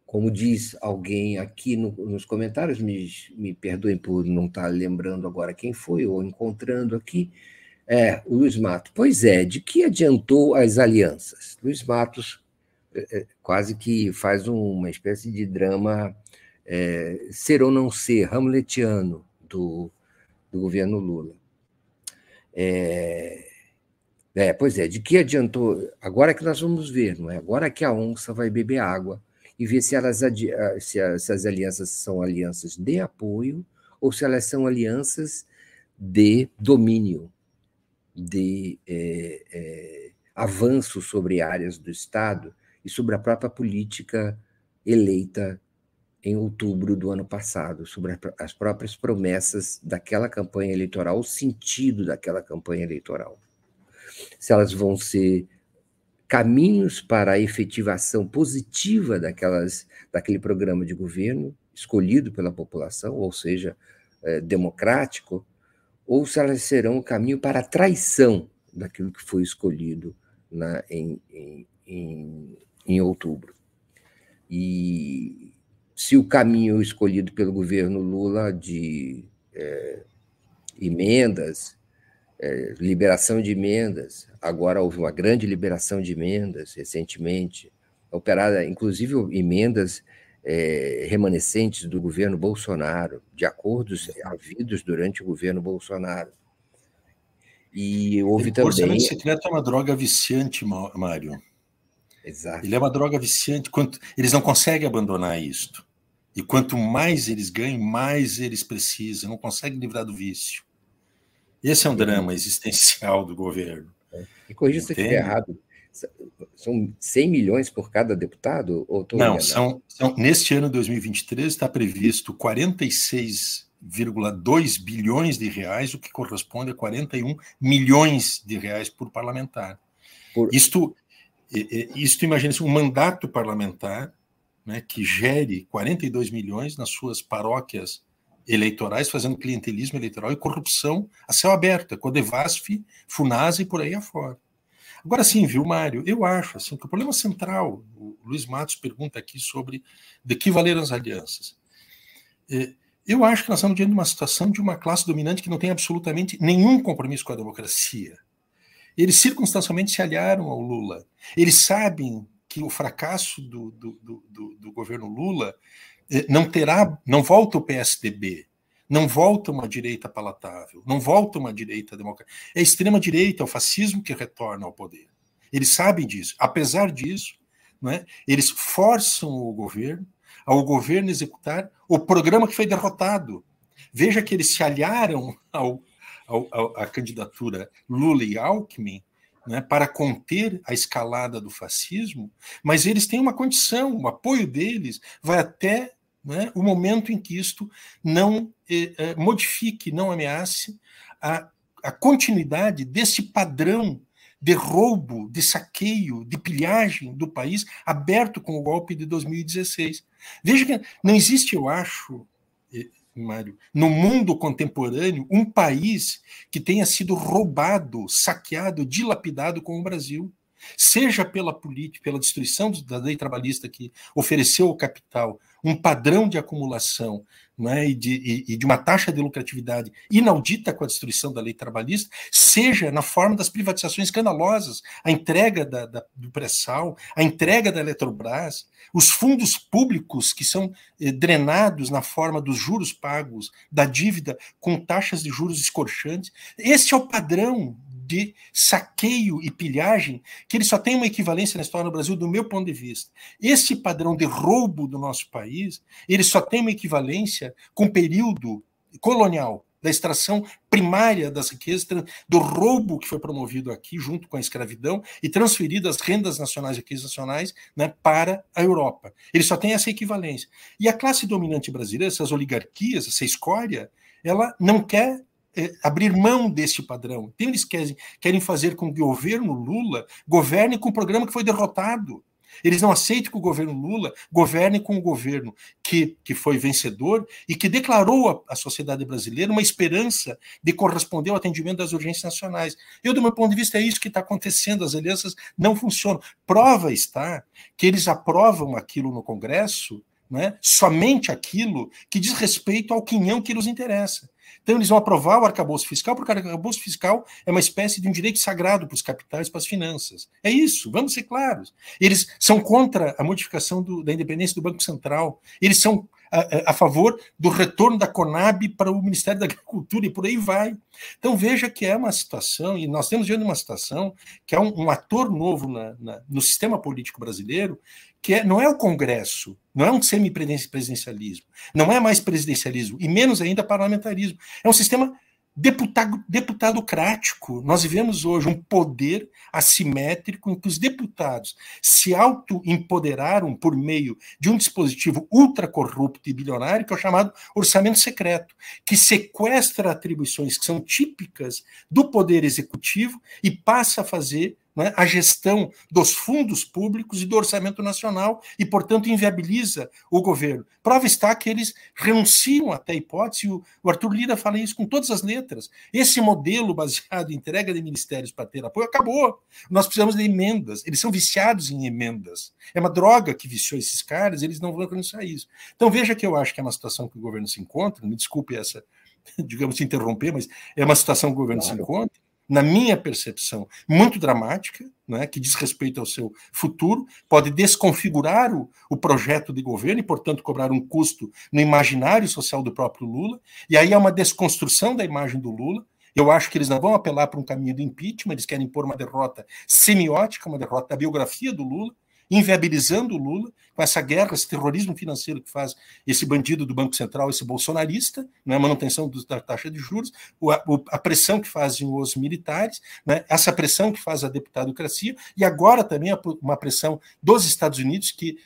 Como diz alguém aqui no, nos comentários, me, me perdoem por não estar lembrando agora quem foi, ou encontrando aqui, é o Luiz Matos. Pois é, de que adiantou as alianças? Luiz Matos é, é quase que faz uma espécie de drama é, ser ou não ser hamletiano do, do governo Lula. É, é, pois é, de que adiantou? Agora que nós vamos ver, não é? Agora que a onça vai beber água e ver se, elas, as, se as alianças são alianças de apoio ou se elas são alianças de domínio, de é, é, avanço sobre áreas do Estado e sobre a própria política eleita em outubro do ano passado, sobre as próprias promessas daquela campanha eleitoral, o sentido daquela campanha eleitoral. Se elas vão ser caminhos para a efetivação positiva daquelas, daquele programa de governo escolhido pela população, ou seja, é, democrático, ou se elas serão o caminho para a traição daquilo que foi escolhido na, em, em, em, em outubro. E se o caminho escolhido pelo governo Lula de é, emendas, é, liberação de emendas, agora houve uma grande liberação de emendas recentemente, operada, inclusive emendas é, remanescentes do governo Bolsonaro, de acordos havidos durante o governo Bolsonaro. E houve também. O secreto é uma droga viciante, Mário. Exato. Ele é uma droga viciante. Quanto, eles não conseguem abandonar isto. E quanto mais eles ganham, mais eles precisam. Não conseguem livrar do vício. Esse é um drama existencial do governo. É. E corrija se eu estiver errado. São 100 milhões por cada deputado? Ou não, são, são, neste ano 2023 está previsto 46 1,2 bilhões de reais, o que corresponde a 41 milhões de reais por parlamentar. Por... Isto, isto imagina-se um mandato parlamentar né, que gere 42 milhões nas suas paróquias eleitorais, fazendo clientelismo eleitoral e corrupção a céu aberto, com a Devasf, Funasa e por aí afora. Agora sim, viu, Mário? Eu acho assim, que o problema central, o Luiz Matos pergunta aqui sobre de que valeram as alianças. É, eu acho que nós estamos diante de uma situação de uma classe dominante que não tem absolutamente nenhum compromisso com a democracia. Eles circunstancialmente se aliaram ao Lula. Eles sabem que o fracasso do, do, do, do governo Lula eh, não terá, não volta o PSDB, não volta uma direita palatável, não volta uma direita democrática. É a extrema direita, é o fascismo que retorna ao poder. Eles sabem disso. Apesar disso, é? eles forçam o governo ao governo executar o programa que foi derrotado. Veja que eles se aliaram ao, ao, ao, à candidatura Lula e Alckmin né, para conter a escalada do fascismo, mas eles têm uma condição, o apoio deles vai até né, o momento em que isto não eh, eh modifique, não ameace a, a continuidade desse padrão de roubo, de saqueio, de pilhagem do país aberto com o golpe de 2016. Veja que não existe, eu acho, eh, Mário, no mundo contemporâneo, um país que tenha sido roubado, saqueado, dilapidado como o Brasil. Seja pela política, pela destruição da lei trabalhista que ofereceu ao capital um padrão de acumulação né, e, de, e, e, de, uma taxa de lucratividade inaudita com a destruição da lei trabalhista, seja na forma das privatizações escandalosas, a entrega da, da, do pré-sal, a entrega da Eletrobras, os fundos públicos que são eh, drenados na forma dos juros pagos, da dívida com taxas de juros escorchantes. Esse é o padrão de saqueio e pilhagem, que ele só tem uma equivalência na história do Brasil, do meu ponto de vista. Esse padrão de roubo do nosso país, ele só tem uma equivalência com o período colonial, da extração primária das riquezas, do roubo que foi promovido aqui, junto com a escravidão, e transferido as rendas nacionais e riquezas nacionais né, para a Europa. Ele só tem essa equivalência. E a classe dominante brasileira, essas oligarquias, essa escória, ela não quer é, abrir mão desse padrão. Então, eles querem, querem fazer com que o governo Lula governe com o programa que foi derrotado. Eles não aceitam que o governo Lula governe com o governo que, que foi vencedor e que declarou à sociedade brasileira uma esperança de corresponder ao atendimento das urgências nacionais. Eu, do meu ponto de vista, é isso que está acontecendo. As alianças não funcionam. Prova está que eles aprovam aquilo no Congresso, né, somente aquilo que diz respeito ao quinhão que nos interessa. Então, eles vão aprovar o arcabouço fiscal, porque o arcabouço fiscal é uma espécie de um direito sagrado para os capitais, para as finanças. É isso, vamos ser claros. Eles são contra a modificação do, da independência do Banco Central, eles são a, favor do retorno da Conab para o Ministério da Agricultura e por aí vai. Então, veja que é uma situação, e nós temos diante uma situação que é um, um ator novo na, na, no sistema político brasileiro, que é, não é o Congresso, não é um semipresidencialismo, não é mais presidencialismo, e menos ainda parlamentarismo. É um sistema deputado, deputadocrático. Nós vivemos hoje um poder assimétrico em que os deputados se auto-empoderaram por meio de um dispositivo ultracorrupto e bilionário, que é o chamado orçamento secreto, que sequestra atribuições que são típicas do poder executivo e passa a fazer né, a gestão dos fundos públicos e do orçamento nacional e, portanto, inviabiliza o governo. Prova está que eles renunciam até a hipótese, o, o Arthur Lira fala isso com todas as letras. Esse modelo baseado em entrega de ministérios para ter apoio acabou. Nós precisamos de emendas. Eles são viciados em emendas. É uma droga que viciou esses caras, eles não vão renunciar isso. Então, veja que eu acho que é uma situação que o governo se encontra, me desculpe essa, (laughs) digamos, interromper, mas é uma situação que o governo claro. se encontra na minha percepção, muito dramática, né, que diz respeito ao seu futuro, pode desconfigurar o, o projeto de governo e, portanto, cobrar um custo no imaginário social do próprio Lula. E aí há uma desconstrução da imagem do Lula. Eu acho que eles não vão apelar para um caminho do impeachment, eles querem impor uma derrota semiótica, uma derrota da biografia do Lula, inviabilizando o Lula, com essa guerra, esse terrorismo financeiro que faz esse bandido do Banco Central, esse bolsonarista, né, a manutenção da taxa de juros, a, pressão que fazem os militares, né, essa pressão que faz a deputadocracia, e agora também uma pressão dos Estados Unidos que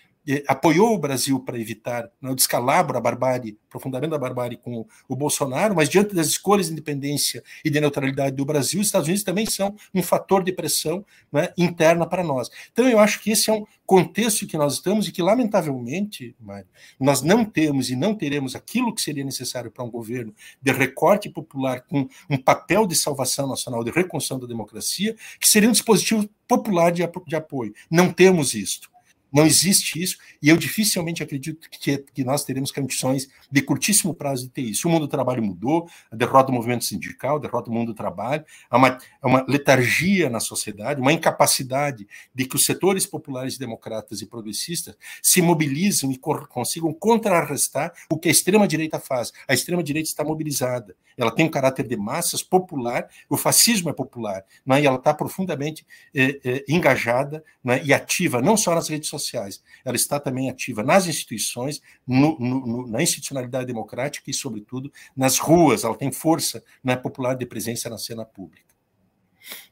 apoiou o Brasil para evitar né, o descalabro, a barbárie, aprofundamento da barbárie com o Bolsonaro, mas diante das escolhas de independência e de neutralidade do Brasil, os Estados Unidos também são um fator de pressão né, interna para nós. Então, eu acho que esse é um contexto que nós estamos e que, lamentavelmente, Mário, nós não temos e não teremos aquilo que seria necessário para um governo de recorte popular com um papel de salvação nacional, de reconstrução da democracia, que seria um dispositivo popular de, de apoio. Não temos isto. Não existe isso, e eu dificilmente acredito que, que nós teremos condições de curtíssimo prazo de ter isso. O mundo do trabalho mudou, a derrota do movimento sindical, a derrota do mundo do trabalho, há uma, uma letargia na sociedade, uma incapacidade de que os setores populares, democratas e progressistas se mobilizem e consigam contrarrestar o que a extrema-direita faz. A extrema-direita está mobilizada, ela tem um caráter de massas popular, o fascismo é popular, né? e ela está profundamente eh, eh, engajada né? e ativa, não só nas redes sociais, sociais. Ela está também ativa nas instituições, no, no, na institucionalidade democrática e, sobretudo, nas ruas. Ela tem força né, popular de presença na cena pública.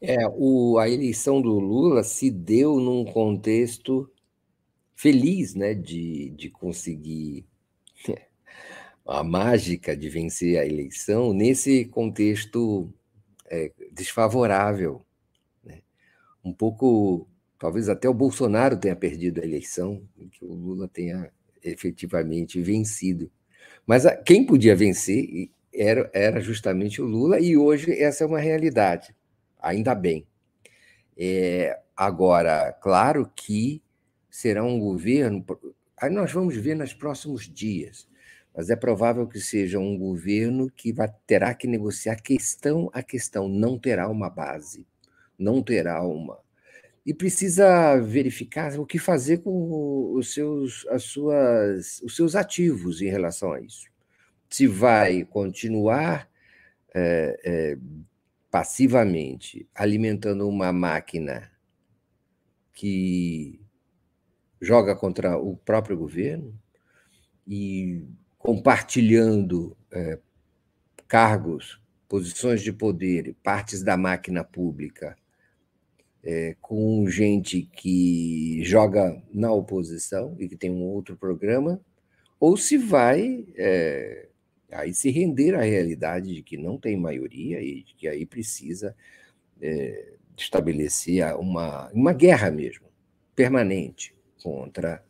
É, o, a eleição do Lula se deu num contexto feliz né, de, de conseguir (laughs) a mágica de vencer a eleição nesse contexto é, desfavorável. Né? Um pouco Talvez até o Bolsonaro tenha perdido a eleição e que o Lula tenha efetivamente vencido. Mas quem podia vencer era, era justamente o Lula, e hoje essa é uma realidade, ainda bem. É, agora, claro que será um governo. Aí nós vamos ver nos próximos dias, mas é provável que seja um governo que vai, terá que negociar questão a questão, não terá uma base, não terá uma, e precisa verificar o que fazer com os seus, as suas, os seus ativos em relação a isso. Se vai continuar é, é, passivamente alimentando uma máquina que joga contra o próprio governo e compartilhando é, cargos, posições de poder, partes da máquina pública é, com gente que joga na oposição e que tem um outro programa, ou se vai é, aí se render à realidade de que não tem maioria e que aí precisa é, estabelecer uma, uma guerra mesmo, permanente, contra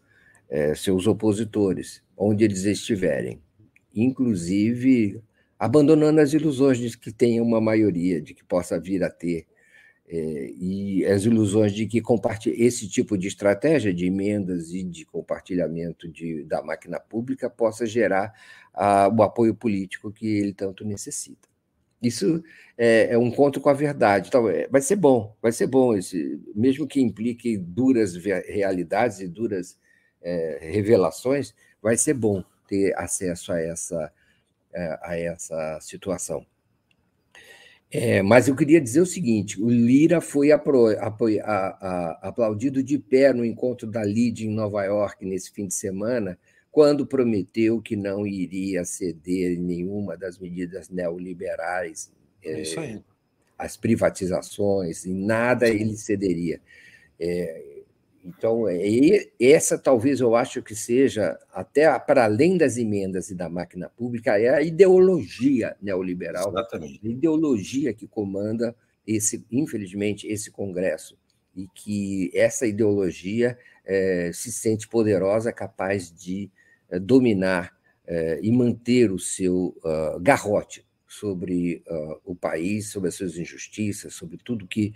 seus opositores, onde eles estiverem, inclusive abandonando as ilusões de que tenha uma maioria, de que possa vir a ter é, e as ilusões de que esse tipo de estratégia de emendas e de compartilhamento de, da máquina pública possa gerar a, o apoio político que ele tanto necessita. Isso é, é um conto com a verdade. Então, é, vai ser bom, vai ser bom, esse, mesmo que implique duras realidades e duras é, revelações, vai ser bom ter acesso a essa, é, a essa situação. É, mas eu queria dizer o seguinte: o Lira foi apro, a, a, aplaudido de pé no encontro da LID em Nova York nesse fim de semana, quando prometeu que não iria ceder nenhuma das medidas neoliberais, é, as privatizações, em nada ele cederia. É, então, é, essa talvez eu acho que seja, até para além das emendas e da máquina pública, é a ideologia neoliberal, Exatamente. a ideologia que comanda, esse, infelizmente, esse Congresso. E que essa ideologia é, se sente poderosa, capaz de é, dominar e manter o seu uh, garrote sobre uh, o país, sobre as suas injustiças, sobre tudo que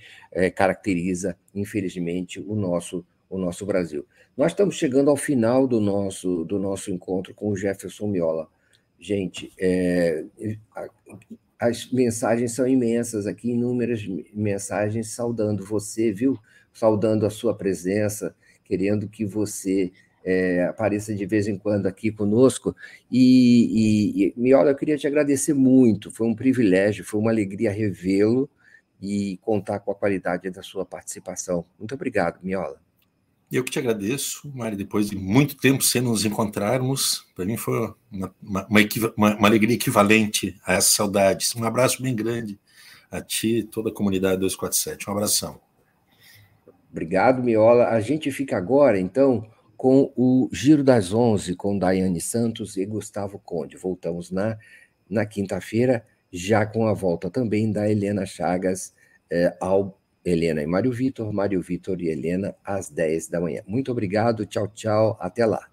caracteriza, infelizmente, o nosso o nosso Brasil. Nós estamos chegando ao final do nosso, do nosso encontro com o Jefferson Miola. Gente, é, as mensagens são imensas aqui, inúmeras mensagens saudando você, viu? Saudando a sua presença, querendo que você é, apareça de vez em quando aqui conosco. E, e, e, Miola, eu queria te agradecer muito, foi um privilégio, foi uma alegria revê-lo e contar com a qualidade da sua participação. Muito obrigado, Miola. Eu que te agradeço, Mari, depois de muito tempo sem nos encontrarmos, para mim foi uma, uma, uma, uma, alegria equivalente a essas saudades. Um abraço bem grande a ti e toda a comunidade 247. Um abração. Obrigado, Miola. A gente fica agora, então, com o Giro das Onze, com Daiane Santos e Gustavo Conde. Voltamos na, na quinta-feira, já com a volta também da Helena Chagas eh, ao Helena e Mário Vitor, Mário Vitor e Helena, às 10 da manhã. Muito obrigado, tchau, tchau, até lá.